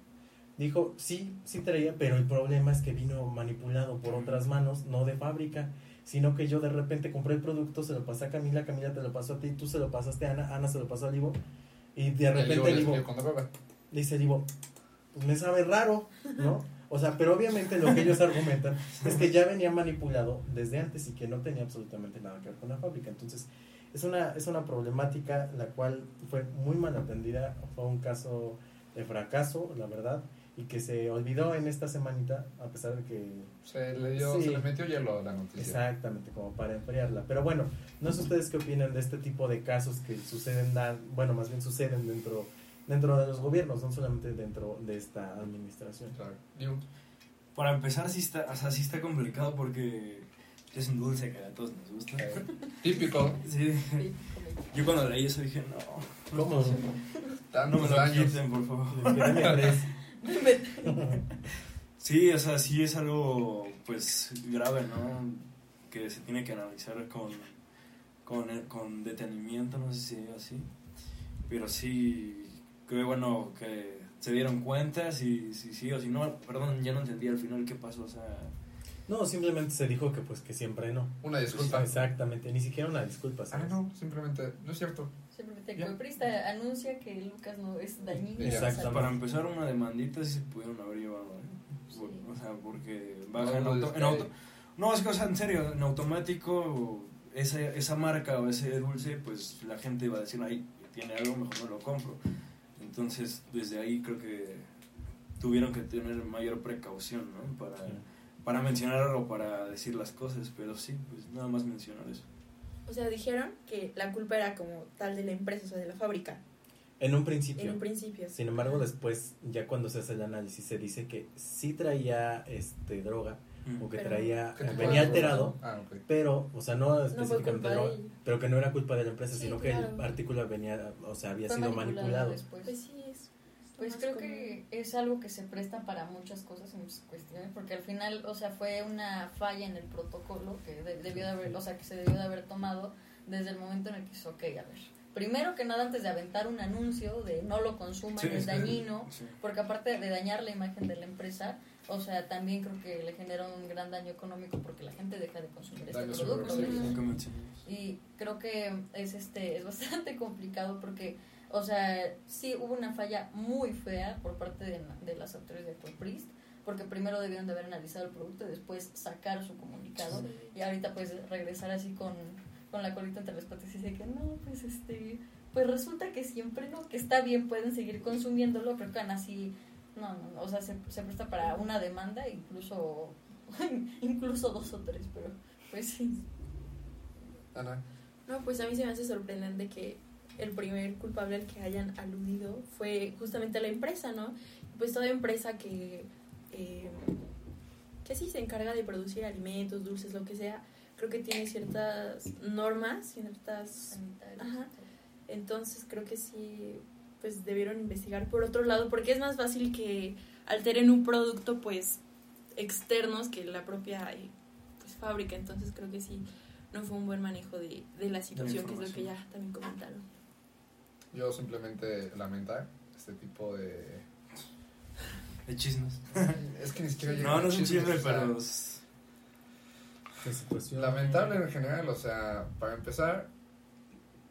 dijo sí, sí traía pero el problema es que vino manipulado por otras manos no de fábrica sino que yo de repente compré el producto se lo pasé a Camila Camila te lo pasó a ti tú se lo pasaste a Ana Ana se lo pasó a Livo y de repente Livo dice Livo, pues me sabe raro, ¿no? O sea, pero obviamente lo que ellos argumentan es que ya venía manipulado desde antes y que no tenía absolutamente nada que ver con la fábrica. Entonces, es una, es una problemática la cual fue muy mal atendida, fue un caso de fracaso, la verdad, y que se olvidó en esta semanita, a pesar de que Se le, dio, Sí. se le metió hielo a la noticia. Exactamente, como para enfriarla. Pero bueno, no sé ustedes qué opinan de este tipo de casos que suceden, da- bueno, más bien suceden dentro, dentro de los gobiernos, no solamente dentro de esta administración. Claro. Para empezar, sí está, o sea, sí está complicado porque Es un dulce que a todos nos gusta. Típico. Sí. Sí, Yo cuando leí eso dije, no, ¿Cómo? no me lo años. quiten, por favor. Sí, o sea, sí es algo, pues, grave, ¿no? Que se tiene que analizar con, con, con detenimiento, no sé si así. Pero sí, qué bueno que se dieron cuenta, si sí, sí, o si no, perdón, ya no entendí al final qué pasó, o sea... No, simplemente se dijo que pues que siempre no. Una disculpa. Exactamente, ni siquiera una disculpa. Ah, no, simplemente, no es cierto. Simplemente. Coprista anuncia que Lucas no es dañino. Exacto. Para empezar, una demandita sí se pudieron haber llevado, ¿eh? Sí. O sea, porque baja en, No, auto, es en que- auto- No, es que, o sea, en serio, en automático, esa, esa marca o ese dulce, pues la gente va a decir, ahí tiene algo, mejor no lo compro. Entonces, desde ahí creo que tuvieron que tener mayor precaución, ¿no? Para, Sí. Para mencionar o para decir las cosas, pero sí, pues nada más mencionar eso. O sea, dijeron que la culpa era como tal de la empresa, o sea, de la fábrica, En un principio. en un principio. Sin embargo, después, ya cuando se hace el análisis, se dice que sí traía este droga o que Pero- traía ¿Qué tipo venía alterado, Ah, pero, o sea, no específicamente droga, pero que no era culpa de la empresa, Sí, sino que el artículo venía, o sea, había Fue sido manipulado manipulado. después. Pues sí. Pues creo común. que es algo que se presta para muchas cosas y muchas cuestiones, porque al final, o sea, fue una falla en el protocolo que de- debió de haber, o sea, que se debió de haber tomado desde el momento en el que dice, ok, a ver, primero que nada antes de aventar un anuncio de no lo consuman, Sí, es sí, dañino, sí. porque aparte de dañar la imagen de la empresa, o sea, también creo que le genera un gran daño económico porque la gente deja de consumir este producto. Y creo que es este es bastante complicado porque, o sea, sí hubo una falla muy fea por parte de, de las autoridades de Coprist, porque primero debieron de haber analizado el producto y después sacar su comunicado. Y ahorita pues regresar así con, con la colita entre las patas y decir que no, pues este, pues resulta que siempre no, que está bien, pueden seguir consumiéndolo, pero que aún así, no, no, no, o sea, se, se presta para una demanda, incluso, incluso dos o tres, pero pues sí. Ana, No, pues a mí se me hace sorprendente que el primer culpable al que hayan aludido fue justamente la empresa, ¿no? Pues toda empresa que, eh, que sí se encarga de producir alimentos, dulces, lo que sea, creo que tiene ciertas normas, ciertas... Ajá. Entonces creo que sí, pues debieron investigar por otro lado, porque es más fácil que alteren un producto, pues, externos que la propia eh, pues, fábrica. Entonces creo que sí, no fue un buen manejo de, de la situación, que es lo que ya también comentaron. Yo simplemente lamentar este tipo de... De chismes. Es que ni siquiera llega No, no es un chisme, Qué situación. Lamentable en general, o sea, para empezar,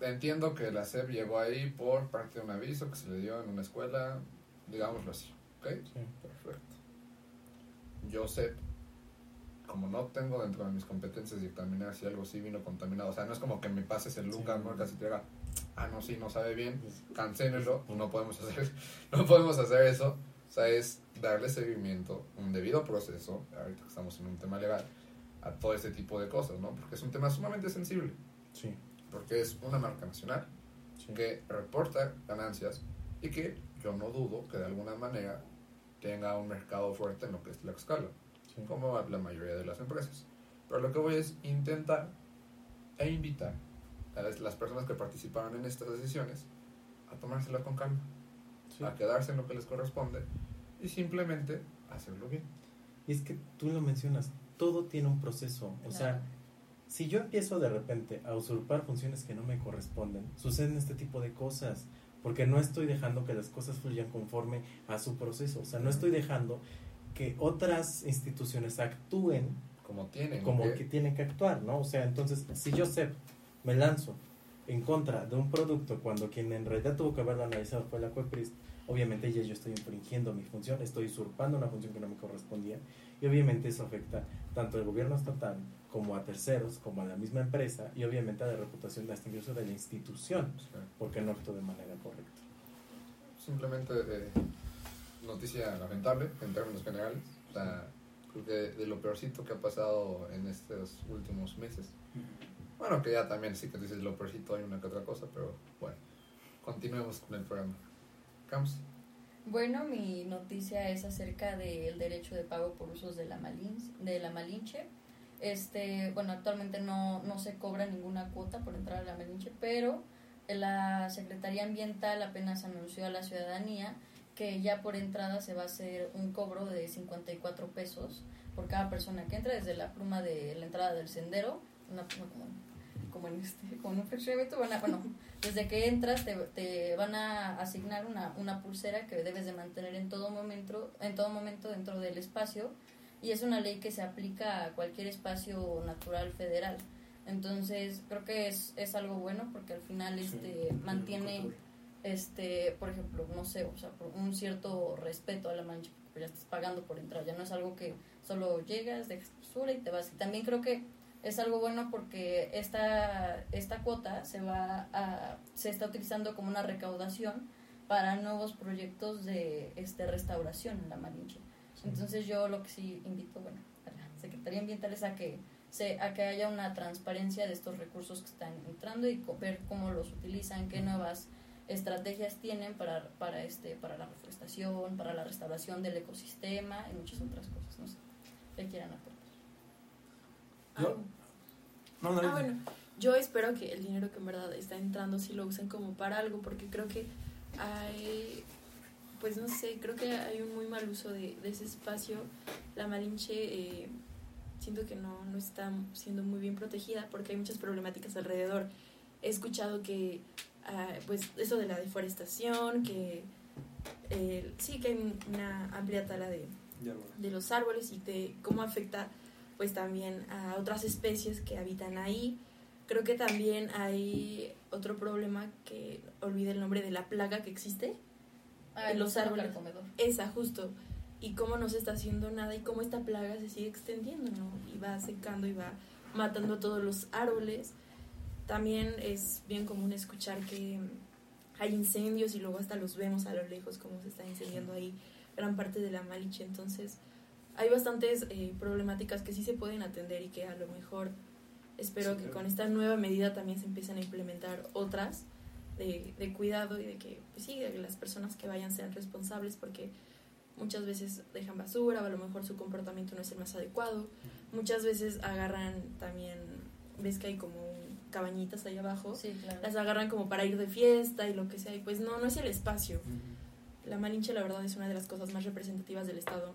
entiendo que la SEP llegó ahí por parte de un aviso que se le dio en una escuela, digámoslo así, ¿ok? Sí. Perfecto. Yo sé, como no tengo dentro de mis competencias dictaminar si algo sí vino contaminado, o sea, no es como que me pases el Lucas Sí. Morcas y te ah, no, sí, no sabe bien, cancélenlo, no podemos hacer, no podemos hacer eso, o sea, es darle seguimiento, un debido proceso, ahorita que estamos en un tema legal, a todo este tipo de cosas, ¿no? Porque es un tema sumamente sensible, Sí, porque es una marca nacional sí. que reporta ganancias y que yo no dudo que de alguna manera tenga un mercado fuerte en lo que es la escala, sí. como la mayoría de las empresas. Pero lo que voy es intentar e invitar las, las personas que participaron en estas decisiones a tomársela con calma, Sí. a quedarse en lo que les corresponde y simplemente hacerlo bien. Y es que tú lo mencionas, todo tiene un proceso. O sea, si yo empiezo de repente a usurpar funciones que no me corresponden, suceden este tipo de cosas. Porque no estoy dejando que las cosas fluyan conforme a su proceso. O sea, no estoy dejando que otras instituciones actúen Como tienen como que- que tienen que actuar, ¿no? O sea, entonces, si yo sé, me lanzo en contra de un producto cuando quien en realidad tuvo que haberlo analizado fue la COEPRIS, obviamente ya yo estoy infringiendo mi función, estoy usurpando una función que no me correspondía y obviamente eso afecta tanto al gobierno estatal como a terceros, como a la misma empresa y obviamente a la reputación hasta incluso de la institución, porque no actúa de manera correcta. simplemente eh, noticia lamentable en términos generales. O sea, creo que de lo peorcito que ha pasado en estos últimos meses. Bueno, que ya también sí que dices lo peorcito hay una que otra cosa, pero bueno, continuemos con el programa. Camps, Bueno, mi noticia es acerca del derecho de pago por usos de la, Malin, de la Malinche. este, bueno, actualmente no, no se cobra ninguna cuota por entrar a la Malinche, pero la Secretaría Ambiental apenas anunció a la ciudadanía que ya por entrada se va a hacer un cobro de 54 pesos por cada persona que entre desde la pluma de la entrada del sendero, una pluma como, este, como en un fraccionamiento, van a- bueno, desde que entras te, te van a asignar una, una pulsera que debes de mantener en todo momento, en todo momento dentro del espacio y es una ley que se aplica a cualquier espacio natural federal. Entonces, creo que es, es algo bueno porque al final este mantiene este, por ejemplo, no sé, o sea, por un cierto respeto a la mancha, porque ya estás pagando por entrar, ya no es algo que solo llegas, dejas y te vas. Y también creo que es algo bueno porque esta, esta cuota se va a, se está utilizando como una recaudación para nuevos proyectos de este restauración en la Malinche. Entonces yo lo que sí invito, bueno, a la Secretaría Ambiental es a que se, a que haya una transparencia de estos recursos que están entrando y ver cómo los utilizan, qué nuevas estrategias tienen para, para este para la reforestación, para la restauración del ecosistema y muchas otras cosas, no sé, que quieran aportar. Yo- No, no, Ah, bueno, yo espero que el dinero que en verdad está entrando sí lo usen como para algo, porque creo que hay, pues no sé, creo que hay un muy mal uso de, de ese espacio. La Malinche eh, siento que no, no está siendo muy bien protegida porque hay muchas problemáticas alrededor. He escuchado que, ah, pues, eso de la deforestación, que eh, sí que hay una amplia tala de, bueno. de los árboles y de cómo afecta pues también a otras especies que habitan ahí. Creo que también hay otro problema que olvide el nombre de la plaga que existe. Ah, En los árboles. Esa justo. Y cómo no se está haciendo nada y cómo esta plaga se sigue extendiendo, ¿no? Y va secando y va matando todos los árboles. También es bien común escuchar que hay incendios y luego hasta los vemos a lo lejos cómo se está incendiando ahí gran parte de la Maliche. Entonces, hay bastantes eh, problemáticas que sí se pueden atender y que a lo mejor espero Sí, que claro. con esta nueva medida también se empiecen a implementar otras de, de cuidado y de que, pues sí, de que las personas que vayan sean responsables porque muchas veces dejan basura o a lo mejor su comportamiento no es el más adecuado. Muchas veces agarran también, ves que hay como cabañitas ahí abajo, Sí, claro. las agarran como para ir de fiesta y lo que sea, y pues no, no es el espacio. Ujú. La Malinche, la verdad, es una de las cosas más representativas del estado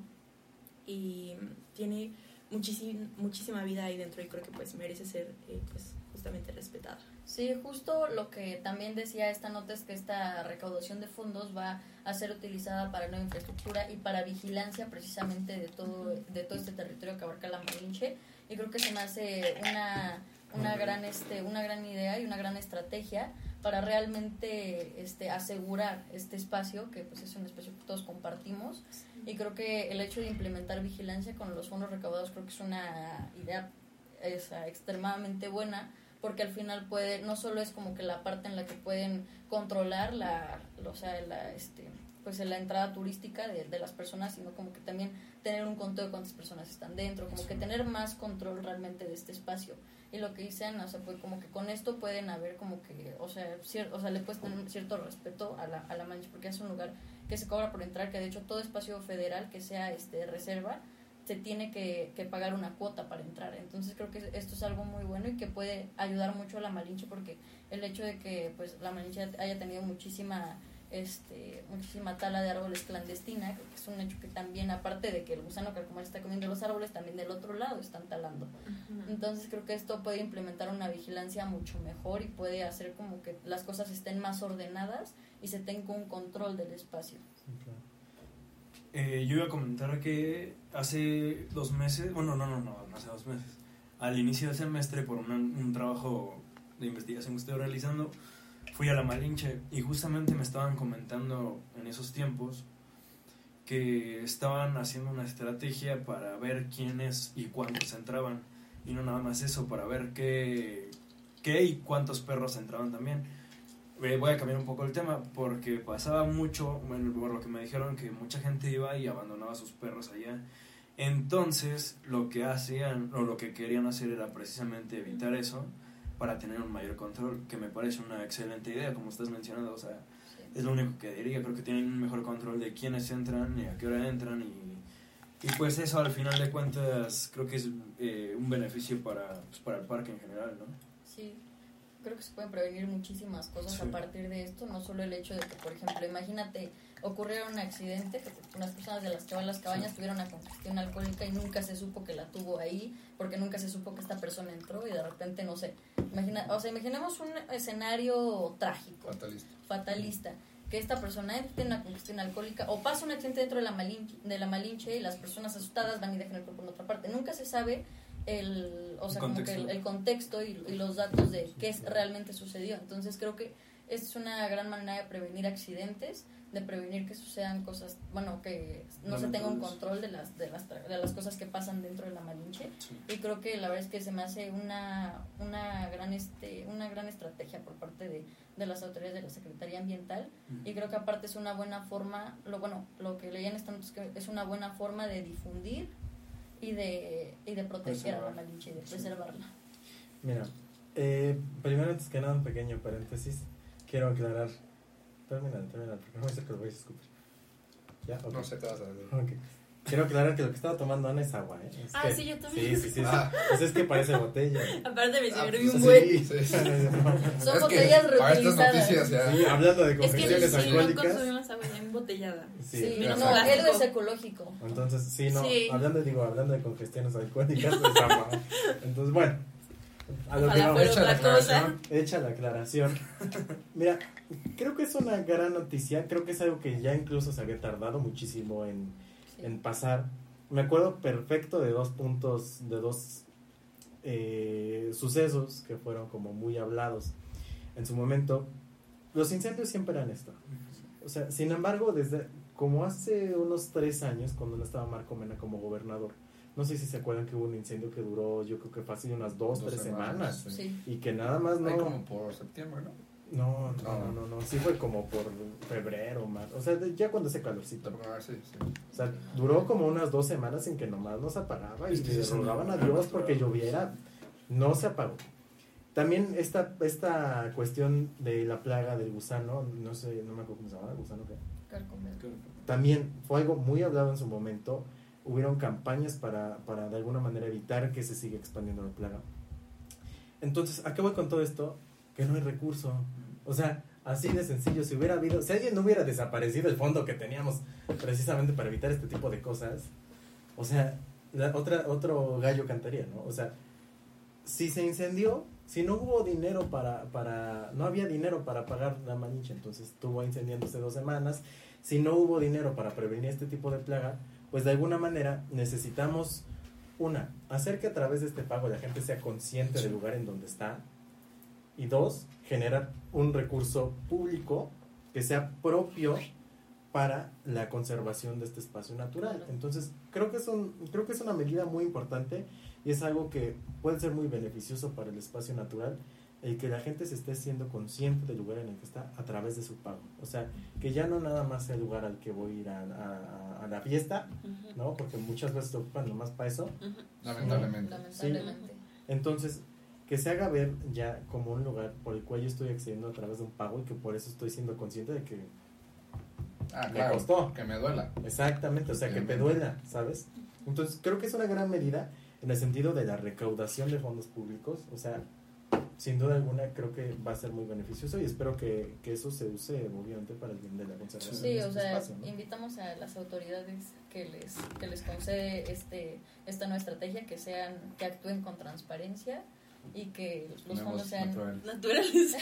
y tiene muchísima, muchísima vida ahí dentro y creo que pues merece ser eh, pues justamente respetada. Sí, justo lo que también decía esta nota es que esta recaudación de fondos va a ser utilizada para nueva infraestructura y para vigilancia precisamente de todo, de todo este territorio que abarca la Malinche. Y creo que se me hace una, una, gran, este, una gran idea y una gran estrategia para realmente este, asegurar este espacio, que pues es un espacio que todos compartimos. Y creo que el hecho de implementar vigilancia con los fondos recaudados creo que es una idea esa, extremadamente buena porque al final puede no solo es como que la parte en la que pueden controlar la o sea la este pues la entrada turística de, de las personas sino como que también tener un conteo de cuántas personas están dentro como que tener más control realmente de este espacio y lo que dicen o sea pues como que con esto pueden haber como que o sea cier- o sea le puedes tener cierto respeto a la, a la mancha porque es un lugar que se cobra por entrar que de hecho todo espacio federal que sea este reserva se tiene que, que pagar una cuota para entrar. Entonces creo que esto es algo muy bueno y que puede ayudar mucho a la Malinche porque el hecho de que pues la Malinche haya tenido muchísima este muchísima tala de árboles clandestina, que es un hecho que también aparte de que el gusano carcomer está comiendo los árboles, también del otro lado están talando. Entonces creo que esto puede implementar una vigilancia mucho mejor y puede hacer como que las cosas estén más ordenadas y se tenga un control del espacio. Eh, yo iba a comentar que hace dos meses, bueno, no, no, no, no hace dos meses, al inicio del semestre, por un, un trabajo de investigación que estoy realizando, fui a la Malinche y justamente me estaban comentando en esos tiempos que estaban haciendo una estrategia para ver quiénes y cuántos entraban. Y no nada más eso, para ver qué, qué y cuántos perros entraban también. Eh, voy a cambiar un poco el tema porque pasaba mucho, bueno, por lo que me dijeron que mucha gente iba y abandonaba a sus perros allá. Entonces, lo que hacían o lo que querían hacer era precisamente evitar eso para tener un mayor control, que me parece una excelente idea, como estás mencionando, o sea, Sí. es lo único que diría, creo que tienen un mejor control de quiénes entran y a qué hora entran y Y pues eso al final de cuentas creo que es eh, un beneficio para, pues, para el parque en general, ¿no? Sí, creo que se pueden prevenir muchísimas cosas Sí. a partir de esto, no solo el hecho de que, por ejemplo, imagínate, ocurriera un accidente, unas personas de las que van las cabañas tuvieron una congestión alcohólica y nunca se supo que la tuvo ahí, porque nunca se supo que esta persona entró y de repente, no sé, imagina, o sea, imaginemos un escenario trágico, Fatalista. fatalista, que esta persona en una congestión alcohólica o pasa un accidente dentro de la, malinche, de la malinche y las personas asustadas van y dejan el cuerpo en otra parte. Nunca se sabe el, o sea, como que Contexto. el, el contexto y, y los datos de qué es, realmente sucedió. Entonces creo que esta es una gran manera de prevenir accidentes, de prevenir que sucedan cosas, bueno, que no se tenga un control de las, de las, tra- de las cosas que pasan dentro de la malinche. Sí. Y creo que la verdad es que se me hace una, una, gran, este, una gran estrategia por parte de, de las autoridades de la Secretaría Ambiental. Y creo que aparte es una buena forma, lo bueno, lo que leían es que es una buena forma de difundir y de, y de proteger a la malinche y de Sí. preservarla. Mira, eh, primero antes que nada un pequeño paréntesis. Quiero aclarar. Termina, termina, porque no me sé que lo voy a escupir. ¿Ya? Ok. No sé qué vas a decir. Ok. Quiero aclarar que lo que estaba tomando Ana es agua, ¿eh? Es Ah, que- sí, yo también. Sí, sí, sí. sí. Ah. Pues es que parece botella. Aparte me Ah, serví pues un Sí, buen. sí, Sí, sí. no. Son Es botellas Para estas reutilizadas. noticias ya. Sí, hablando de Es que congestiones si no alcohólicas. consumimos agua ya embotellada. Sí, Sí, no, plástico. él es ecológico. Entonces, sí, no, Sí. hablando, digo, hablando de congestiones alcohólicas, pues agua. Entonces, bueno, a lo que Ojalá fuera Hecha la aclaración. Hecha la aclaración. Mira, creo que es una gran noticia. Creo que es algo que ya incluso se había tardado muchísimo en, Sí. en pasar. Me acuerdo perfecto de dos puntos, de dos eh, sucesos que fueron como muy hablados en su momento. Los incendios siempre eran esto. O sea, sin embargo, desde como hace unos tres años, cuando no estaba Marco Mena como gobernador, no sé si se acuerdan que hubo un incendio que duró, yo creo que fácil unas dos, Dos tres semanas, semanas. Sí. Y que nada más no. como por septiembre, ¿no? No, no, no, no, no, sí fue como por febrero, marzo, o sea, de- ya cuando hace calorcito. Sí. O sea, duró como unas dos semanas en que nomás no se apagaba y le rogaban a Dios porque lloviera, no se apagó. También esta, esta cuestión de la plaga del gusano, no sé, no me acuerdo cómo se llama, gusano qué. También fue algo muy hablado en su momento, hubieron campañas para, para de alguna manera evitar que se siga expandiendo la plaga. Entonces, ¿a qué voy con todo esto? Que no hay recurso. O sea, así de sencillo, si hubiera habido, si alguien no hubiera desaparecido el fondo que teníamos precisamente para evitar este tipo de cosas, o sea, la- otra, otro gallo cantaría, ¿no? O sea, si se incendió, si no hubo dinero para, para, no había dinero para pagar la malinche, entonces estuvo incendiándose dos semanas, si no hubo dinero para prevenir este tipo de plaga, pues de alguna manera necesitamos, una, hacer que a través de este pago la gente sea consciente del lugar en donde está, y dos, generar un recurso público que sea propio para la conservación de este espacio natural. Entonces, creo que es un creo que es una medida muy importante y es algo que puede ser muy beneficioso para el espacio natural el que la gente se esté siendo consciente del lugar en el que está a través de su pago. O sea, que ya no nada más sea el lugar al que voy a ir a, a- a la fiesta. ¿no? Porque muchas veces se ocupan nomás para eso. Lamentablemente. Lamentablemente. Entonces, que se haga ver ya como un lugar por el cual yo estoy accediendo a través de un pago y que por eso estoy siendo consciente de que Ah, Me claro. costó. Que me duela. Exactamente, o sea, que te Efectivamente. duela, ¿sabes? Entonces, creo que es una gran medida en el sentido de la recaudación de fondos públicos, o sea, sin duda alguna creo que va a ser muy beneficioso y espero que, que eso se use obviamente para el bien de la conservación Sí, de o este sea, espacio, ¿no? invitamos a las autoridades que les que les concede este esta nueva estrategia que sean que actúen con transparencia y que los fondos sean naturales. Naturales.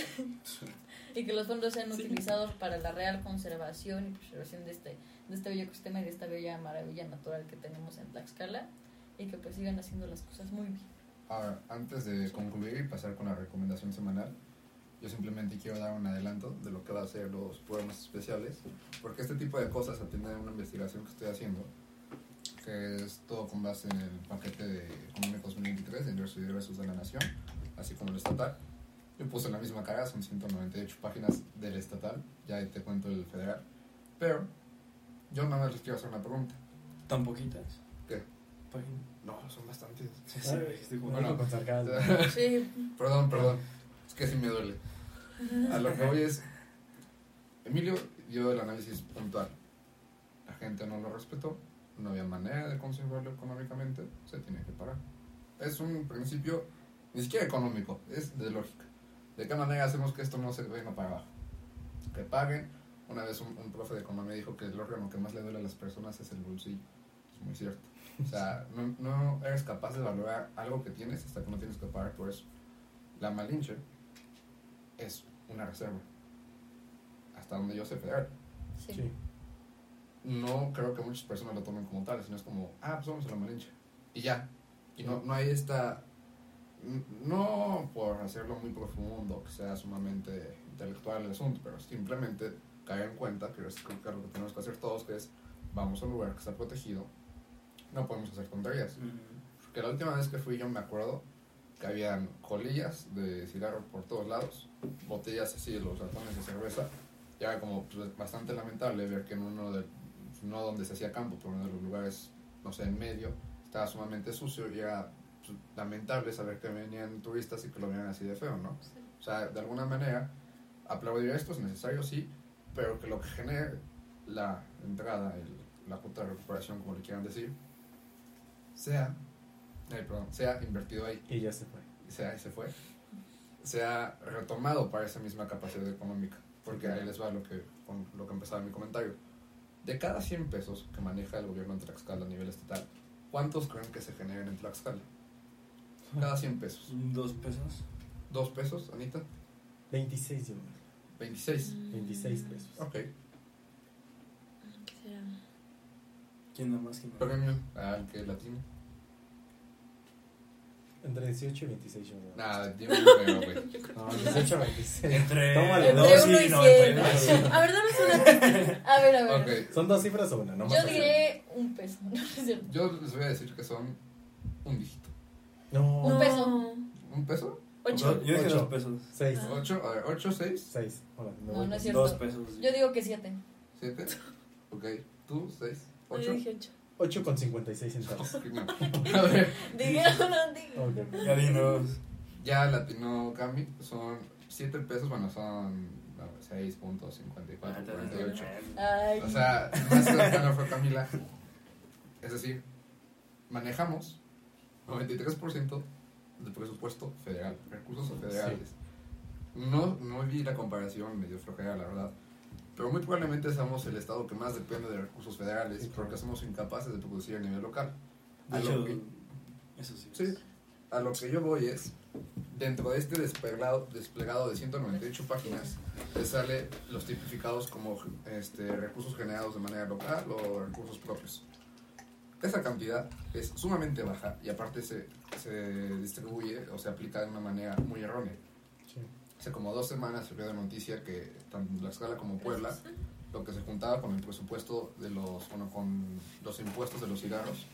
y que los fondos sean Sí. utilizados para la real conservación y preservación de este de este bello ecosistema y de esta bella maravilla natural que tenemos en Tlaxcala y que pues sigan haciendo las cosas muy bien. Ahora, antes de concluir y pasar con la recomendación semanal, yo simplemente quiero dar un adelanto de lo que va a ser los programas especiales, porque este tipo de cosas atienden a una investigación que estoy haciendo, que es todo con base en el paquete de económico 2023 de ingresos y egresos de la nación, así como el estatal. Yo puse la misma cara, son 198 páginas del estatal, ya te cuento el federal, pero yo nada más les quiero hacer una pregunta. ¿Tan poquitas? No, son bastantes. Sí, sí, Ay, estoy bueno, con sarcasmo. Sí, Perdón, perdón. Es que sí me duele. A lo que voy es. Emilio dio el análisis puntual. La gente no lo respetó. no había manera de conservarlo económicamente, se tiene que parar. Es un principio ni siquiera económico, es de lógica. ¿De qué manera hacemos que esto no se venga para abajo? Que paguen. Una vez un, un profe de economía dijo que el órgano que más le duele a las personas es el bolsillo. Es muy cierto. O sea, no, no eres capaz de valorar algo que tienes hasta que no tienes que pagar por eso. La Malinche es una reserva. Hasta donde yo sé federal. Sí. Sí. No creo que muchas personas lo tomen como tal, sino es como, ah, pues vamos a la Malinche. Y ya. Y no, no hay esta. No por hacerlo muy profundo, que sea sumamente intelectual el asunto, pero simplemente caer en cuenta que es creo que algo que tenemos que hacer todos, que es vamos a un lugar que está protegido, no podemos hacer tonterías. Porque la última vez que fui yo me acuerdo que habían colillas de cigarro por todos lados, botellas así de los ratones de cerveza. Y era como pues, bastante lamentable ver que en uno de, no donde se hacía campo, pero en uno de los lugares, no sé, en medio, estaba sumamente sucio y era pues, lamentable saber que venían turistas y que lo veían así de feo, ¿no? Sí. O sea, de alguna manera, aplaudir esto es necesario, sí, pero que lo que genere la entrada, el- la junta de recuperación, como le quieran decir, sea, ay, perdón, sea invertido ahí, Y ya se fue. sea, se fue, sea retomado para esa misma capacidad económica, porque ahí les va lo que, con lo que empezaba mi comentario. De cada 100 pesos que maneja el gobierno en Tlaxcala a nivel estatal, ¿cuántos creen que se generen en Tlaxcala? Cada 100 pesos. Dos pesos. ¿Dos pesos, Anita? 26 yo. 26. 26 pesos. Ok. ¿Qué será? ¿Quién da más? ¿Quién da más? Al que latino. Entre 18 y 26 yo. Nada, dime un número, güey. No, 18 a 26. Entre Tómale Entre dos uno y y noventa y cien. nueve. A ver, danos una pista. A ver, a ver. Ok, ¿Son dos cifras o una? No Yo más diré un peso. No, no es cierto. yo les voy a decir que son un dígito. No, Un peso. ¿Un peso? Ocho. Yo dije Ocho. dos pesos. 6. Ah. ¿Ocho? A ver, ¿ocho, seis? 6. Hola, me No, voy. no es cierto. Dos pesos. Yo digo que siete. ¿Siete? Ok, ¿tú? ¿Seis? Yo ¿Ocho? ocho. 8 con 56 centavos. No. A ver. Ya dinos. ya latino Cami son siete pesos, bueno, son no, 6.54, 48. Ay. O sea, más cercano fue Camila. Es decir, manejamos 93% del presupuesto federal, recursos federales. No, no vi la comparación, medio flojera, la verdad. Pero muy probablemente somos el estado que más depende de recursos federales Sí, porque somos incapaces de producir a nivel local. A lo que- eso sí. Sí, a lo que yo voy es, dentro de este desplegado, desplegado de 198 páginas, te sale los tipificados como este, recursos generados de manera local o recursos propios. Esa cantidad es sumamente baja y aparte se, se distribuye o se aplica de una manera muy errónea. Hace como dos semanas se vio de noticia que tanto en Tlaxcala como Puebla, lo que se juntaba con el presupuesto de los, bueno, con los impuestos de los cigarros,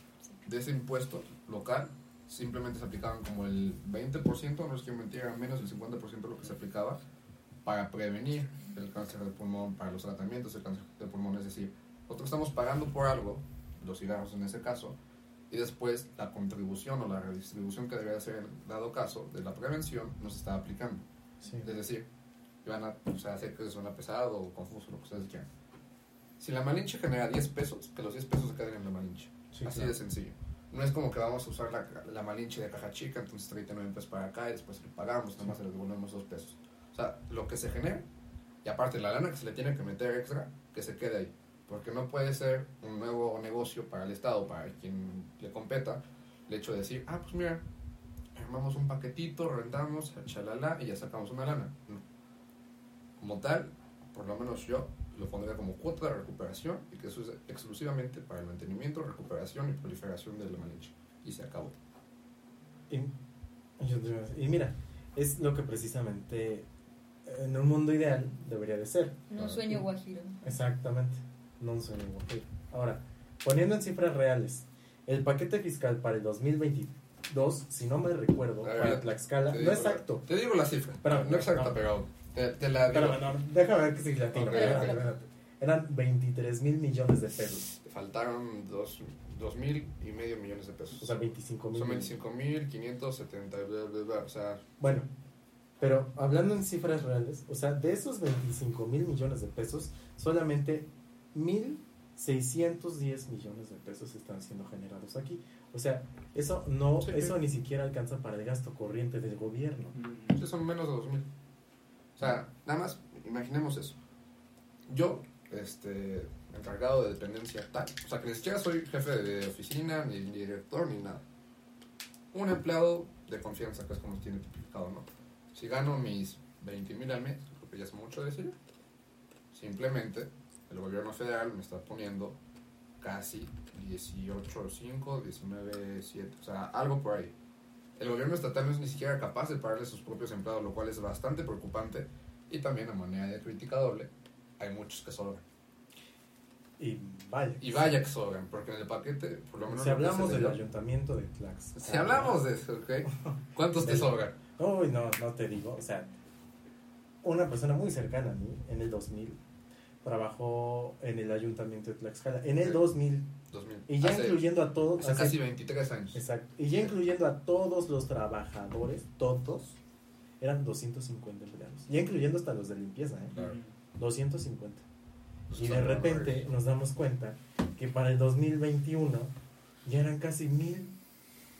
de ese impuesto local, simplemente se aplicaban como el 20%, no es que mentir, era menos del 50% de lo que se aplicaba para prevenir el cáncer de pulmón, para los tratamientos del cáncer de pulmón, es decir, nosotros estamos pagando por algo, los cigarros en ese caso, y después la contribución o la redistribución que debería ser dado caso de la prevención nos está aplicando. Sí. Es decir, van a o sea, hacer que suena pesado o confuso, lo que ustedes quieran. Si la Malinche genera 10 pesos, que los 10 pesos se queden en la Malinche. Sí, Así claro. de sencillo. No es como que vamos a usar la, la Malinche de caja chica, entonces 39 pesos para acá y después le pagamos, nada más le devolvemos 2 pesos. O sea, lo que se genera, y aparte la lana que se le tiene que meter extra, que se quede ahí. Porque no puede ser un nuevo negocio para el Estado, para quien le competa, el hecho de decir, ah, pues mira, armamos un paquetito, rentamos, chalala, y ya sacamos una lana. No. Como tal, por lo menos yo lo pondría como cuota de recuperación y que eso es exclusivamente para el mantenimiento, recuperación y proliferación del Malinche. Y se acabó. Y, y mira, es lo que precisamente en un mundo ideal debería de ser. No sueño guajiro. Exactamente, no un sueño guajiro. Ahora, poniendo en cifras reales, el paquete fiscal para el 2022, si no me recuerdo, ver, para Tlaxcala, Te no digo exacto. la- Te digo la cifra. Espérame, no exacta, no. pero te, te la digo. Espérame, no, déjame ver que si latino. Ok, espérate, ok. espérate. Eran 23 mil millones de pesos. Te faltaron dos, dos mil y medio millones de pesos. O sea, 25 mil. Son 25 mil 570, bla, bla, bla, o sea, Bueno, pero hablando en cifras reales, o sea, de esos 25 mil millones de pesos, solamente mil 610 millones de pesos están siendo generados aquí. O sea, eso no Sí, eso sí. ni siquiera alcanza para el gasto corriente del gobierno. Mm. Sí, son menos de 2000. O sea, nada más, imaginemos eso. Yo, este, encargado de dependencia tal, o sea, que ni siquiera soy jefe de oficina, ni, director, ni nada. Un empleado de confianza, que es como tiene tipificado, ¿no? Si gano mis 20 mil al mes, creo que ya es mucho decir, simplemente el gobierno federal me está poniendo casi 18.5, 19.7, o sea, algo por ahí. El gobierno estatal no es ni siquiera capaz de pagarle a sus propios empleados, lo cual es bastante preocupante. Y también, a manera de crítica doble, hay muchos que sobran. Y vaya. Y vaya que sobran, porque en el paquete, por lo menos. Si hablamos del ayuntamiento de Tlaxcala. Si hablamos de eso, ¿ok? ¿Cuántos te sobran? Uy, no, no te digo. O sea, una persona muy cercana a mí, en el 2000, trabajó en el ayuntamiento de Tlaxcala. En el Sí. 2000. 2000. Y ya hace, incluyendo a todos. hace hace- casi 23 años. Exacto. Y ya incluyendo a todos los trabajadores, todos, eran 250 empleados. Ya incluyendo hasta los de limpieza, ¿eh? Claro. 250. Pues Y de repente nos damos cuenta que para el 2021 ya eran casi mil.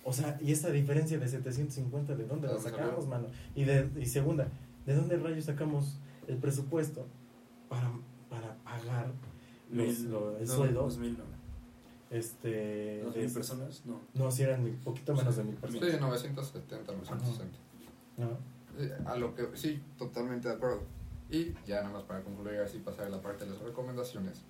O sea, y esa diferencia de 750, ¿de dónde ¿De la sacamos, mano? Y, de, y segunda, ¿de dónde rayos sacamos el presupuesto para, para pagar los- Mil- lo- el no, sueldo? dos mil, no. Este, ¿Dos de- mil personas? No. No, si eran un poquito menos de mil personas. Sí, 970, 960. ¿no? A lo que sí, totalmente de acuerdo. Y ya nada más para concluir así pasar a la parte de las recomendaciones.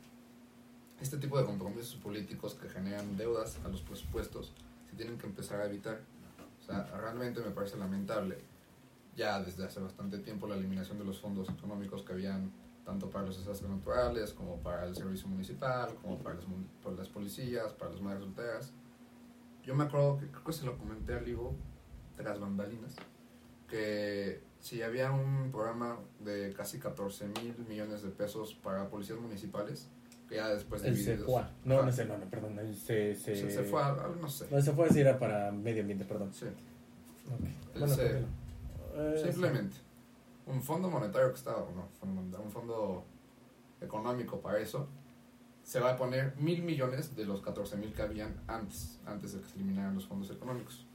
Este tipo de compromisos políticos que generan deudas a los presupuestos se tienen que empezar a evitar. O sea, realmente me parece lamentable ya desde hace bastante tiempo la eliminación de los fondos económicos que habían tanto para los desastres naturales como para el servicio municipal, como para las, para las policías, para las madres solteras. Yo me acuerdo que creo que se lo comenté al Ivo tras bambalinas que si había un programa de casi 14 mil millones de pesos para policías municipales, que ya después El divididos- CEPUA. No, no sé, no, no, perdón. El C, C- se, se fue a, no sé. No, el CEPUA sí era para medio ambiente, perdón. Sí. El Bueno, C- simplemente. Un fondo monetario que estaba, no, un fondo económico para eso, se va a poner mil millones de los 14 mil que habían antes, antes de que se eliminaran los fondos económicos.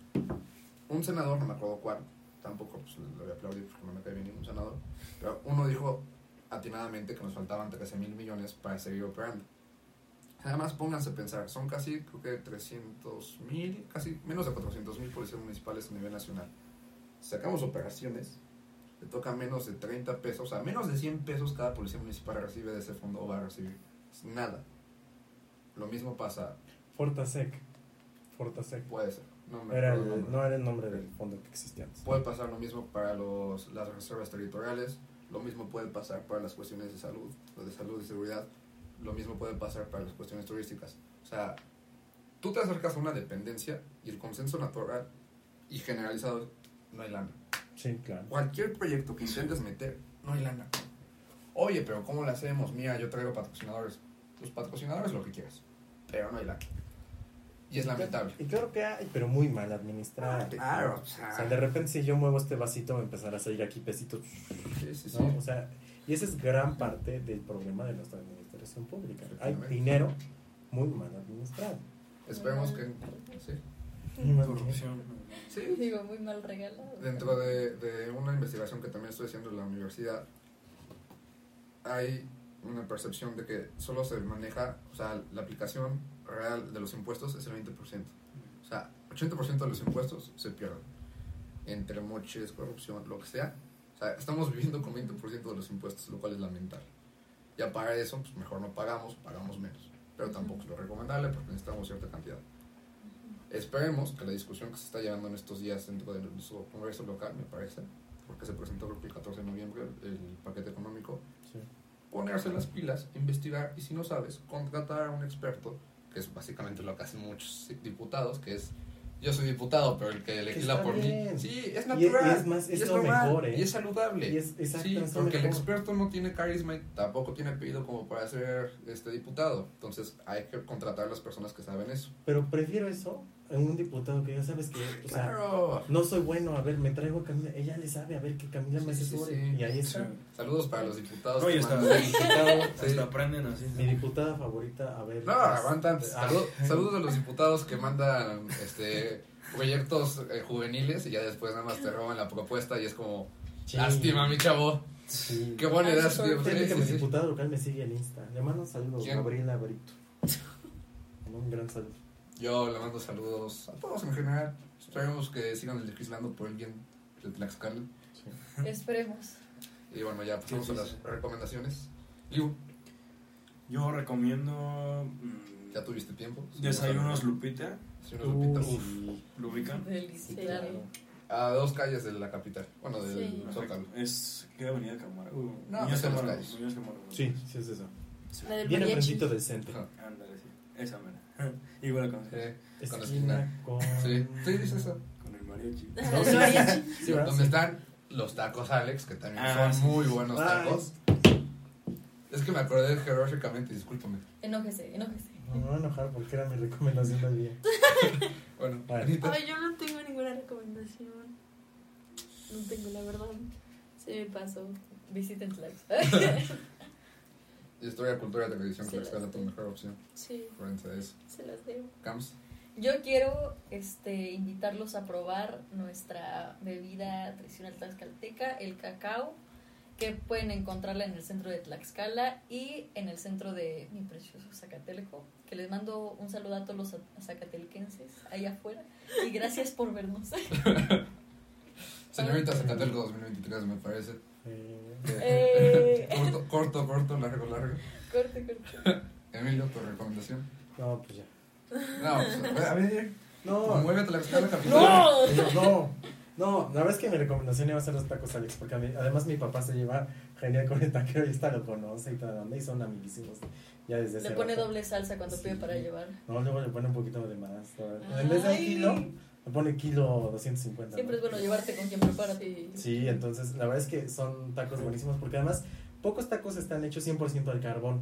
Un senador, no me acuerdo cuál, tampoco pues, le voy a aplaudir porque no me cae bien ningún senador, pero uno dijo atinadamente que nos faltaban 13 mil millones para seguir operando. Además, pónganse a pensar, son casi, creo que 300 mil, casi menos de 400 mil policías municipales a nivel nacional. Sacamos operaciones, le toca menos de 30 pesos, o sea, menos de 100 pesos cada policía municipal recibe de ese fondo o va a recibir. Nada. Lo mismo pasa, Fortasec. Fortasec. puede ser. No me Era el el, nombre. no era el nombre del fondo que existía antes. Puede pasar lo mismo para los, las reservas territoriales, lo mismo puede pasar para las cuestiones de salud, o de salud y seguridad, lo mismo puede pasar para las cuestiones turísticas. O sea, tú te acercas a una dependencia y el consenso natural y generalizado no hay lana. Sí, claro. Cualquier proyecto que intentes meter, no hay lana. Oye, pero ¿cómo lo hacemos? Mira, yo traigo patrocinadores. Los patrocinadores lo que quieras, pero no hay lana. Y es lamentable. Y claro que hay, pero muy mal administrado. Claro, o O sea, sea, de repente si yo muevo este vasito va a empezar a salir aquí pesitos, sí, sí, sí. O sea, y esa es gran parte del problema de nuestra administración pública. Hay dinero muy mal administrado. Esperemos que... Sí. Corrupción. Sí, Digo, muy mal regalado. Dentro de, de una investigación que también estoy haciendo en la universidad, hay una percepción de que solo se maneja, o sea, la aplicación real de los impuestos es el 20%. O sea, 80% de los impuestos se pierden. Entre moches, corrupción, lo que sea. O sea, estamos viviendo con 20% de los impuestos, lo cual es lamentable. Ya para eso, pues mejor no pagamos, pagamos menos. Pero tampoco es lo recomendable porque necesitamos cierta cantidad. Esperemos que la discusión que se está llevando en estos días dentro de nuestro Congreso local, me parece, porque se presentó creo que el 14 de noviembre el paquete económico, Sí. ponerse las pilas, investigar y si no sabes, contratar a un experto, que es básicamente lo que hacen muchos diputados, que es yo soy diputado, pero el que legisla por mí. bien. Sí, es Y- natural. y es más, es lo normal, mejor, ¿eh? Y es saludable. Y es exacto, Sí, es porque el mejor. experto no tiene carisma y tampoco tiene apellido como para ser este diputado. Entonces hay que contratar a las personas que saben eso. Pero prefiero eso un diputado que ya sabes que, o sea, Claro. no soy bueno, a ver, me traigo a Camila, ella le sabe, a ver que Camila me Sí, sí, asesore, sí. y ahí está. Sí. Saludos para los diputados. No, y que está- mandan- Diputado, Sí. Hasta aprenden así. mi diputada favorita, a ver. No, aguanta antes. Ah, Saludos, saludos a los diputados que mandan este proyectos eh, juveniles y ya después nada más te roban la propuesta y es como sí, lástima mi chavo. sí. Qué buena idea. Fíjate Sí, que sí, mi diputada local me sigue en Insta. Le mando un saludo, ¿Quién? Gabriela Brito. Un gran saludo. Yo le mando saludos a todos en general. Esperemos que sigan legislando por el bien de Tlaxcala. Sí. Esperemos. Y bueno, ya pasamos Sí, a las recomendaciones. Liu, Yo recomiendo mm, ya tuviste tiempo. Desayunos Lupita, Desayunos Lupita. Uf. ¿lo ubican? Delicioso. A dos calles de la capital. Bueno, del Sí. Zócalo. Es ¿qué avenida Cámara? Uh, No, Muñoz Cámara, calles. Muñoz. Sí, sí es eso. Sí. La del Bien enfrentito del centro. Ándale, sí. Esa mera. Igual con, Sí, con la Esquina esquina. con... Sí, sí, dice eso. con el mariachi. No, sí, mariachi. sí. Donde están los tacos Alex, que también Ah, son sí. muy buenos Ay. tacos. Es que me acordé geográficamente, discúlpame. Enójese, enójese. No me voy a enojar porque era mi recomendación del día. Bueno, Bueno. Anita, Ay, yo no tengo ninguna recomendación. No tengo, la verdad. Se me pasó. Visiten Tlax. Historia, cultura, televisión, Sí, Tlaxcala, tu mejor opción. Sí, Referencia a eso. se las debo. Cams, Yo quiero este, invitarlos a probar nuestra bebida tradicional tlaxcalteca, el cacao, que pueden encontrarla en el centro de Tlaxcala y en el centro de mi precioso Zacatelco, que les mando un saludo a todos los zacatelquenses allá afuera y gracias por vernos. señorita Zacatelco 2023, me parece. Eh, Corto, corto, corto, largo, largo. corte, corte. Emilio, tu recomendación. no, pues ya. No, pues, a ver, No, muévete la escala capital. ¡No! no, no. No, la verdad es que mi recomendación iba a ser los tacos Alex, porque a mí- además mi papá se lleva genial con el taquero y está lo conoce y toda la onda, y son amiguísimos ya desde Le pone rato. doble salsa cuando Sí. pide para llevar. No, luego le pone un poquito de más. En vez de un kilo, pone kilo 250. Siempre ¿no? es bueno llevarte con quien prepara. Sí. Sí, entonces la verdad es que son tacos buenísimos porque además pocos tacos están hechos 100% al carbón.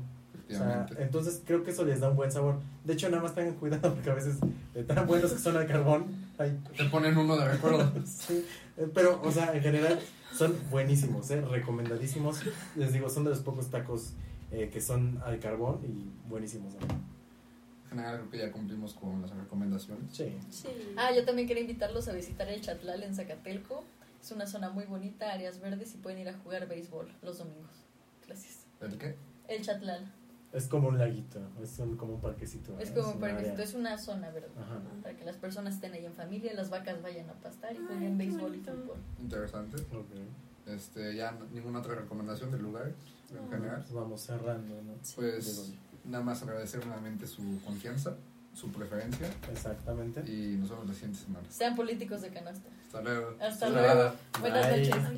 O sea, entonces creo que eso les da un buen sabor. De hecho, nada más tengan cuidado porque a veces de tan buenos que son al carbón, hay Te ponen uno de recuerdo. Sí, eh, pero, o sea, en general son buenísimos, ¿eh? recomendadísimos. Les digo, son de los pocos tacos eh, que son al carbón y buenísimos. ¿no? En general, creo que ya cumplimos con las recomendaciones. Sí. Sí. Ah, yo también quería invitarlos a visitar el Chatlal en Zacatelco. Es una zona muy bonita, áreas verdes y pueden ir a jugar béisbol los domingos. Gracias. ¿El qué? El Chatlal. Es como un laguito, es un- como un parquecito. Es ¿no? como un un área. parquecito, es una zona verde. Ajá. Para que las personas estén ahí en familia, las vacas vayan a pastar y jueguen béisbol y fútbol. Interesante. Ok. Este, ya ninguna otra recomendación del lugar en No. general. Vamos cerrando, ¿no? Pues nada más agradecer nuevamente su confianza, su preferencia Exactamente. y nos vemos la siguiente semana. Sean políticos de canasta. Hasta luego. Hasta luego. Buenas Bye. noches. Bye.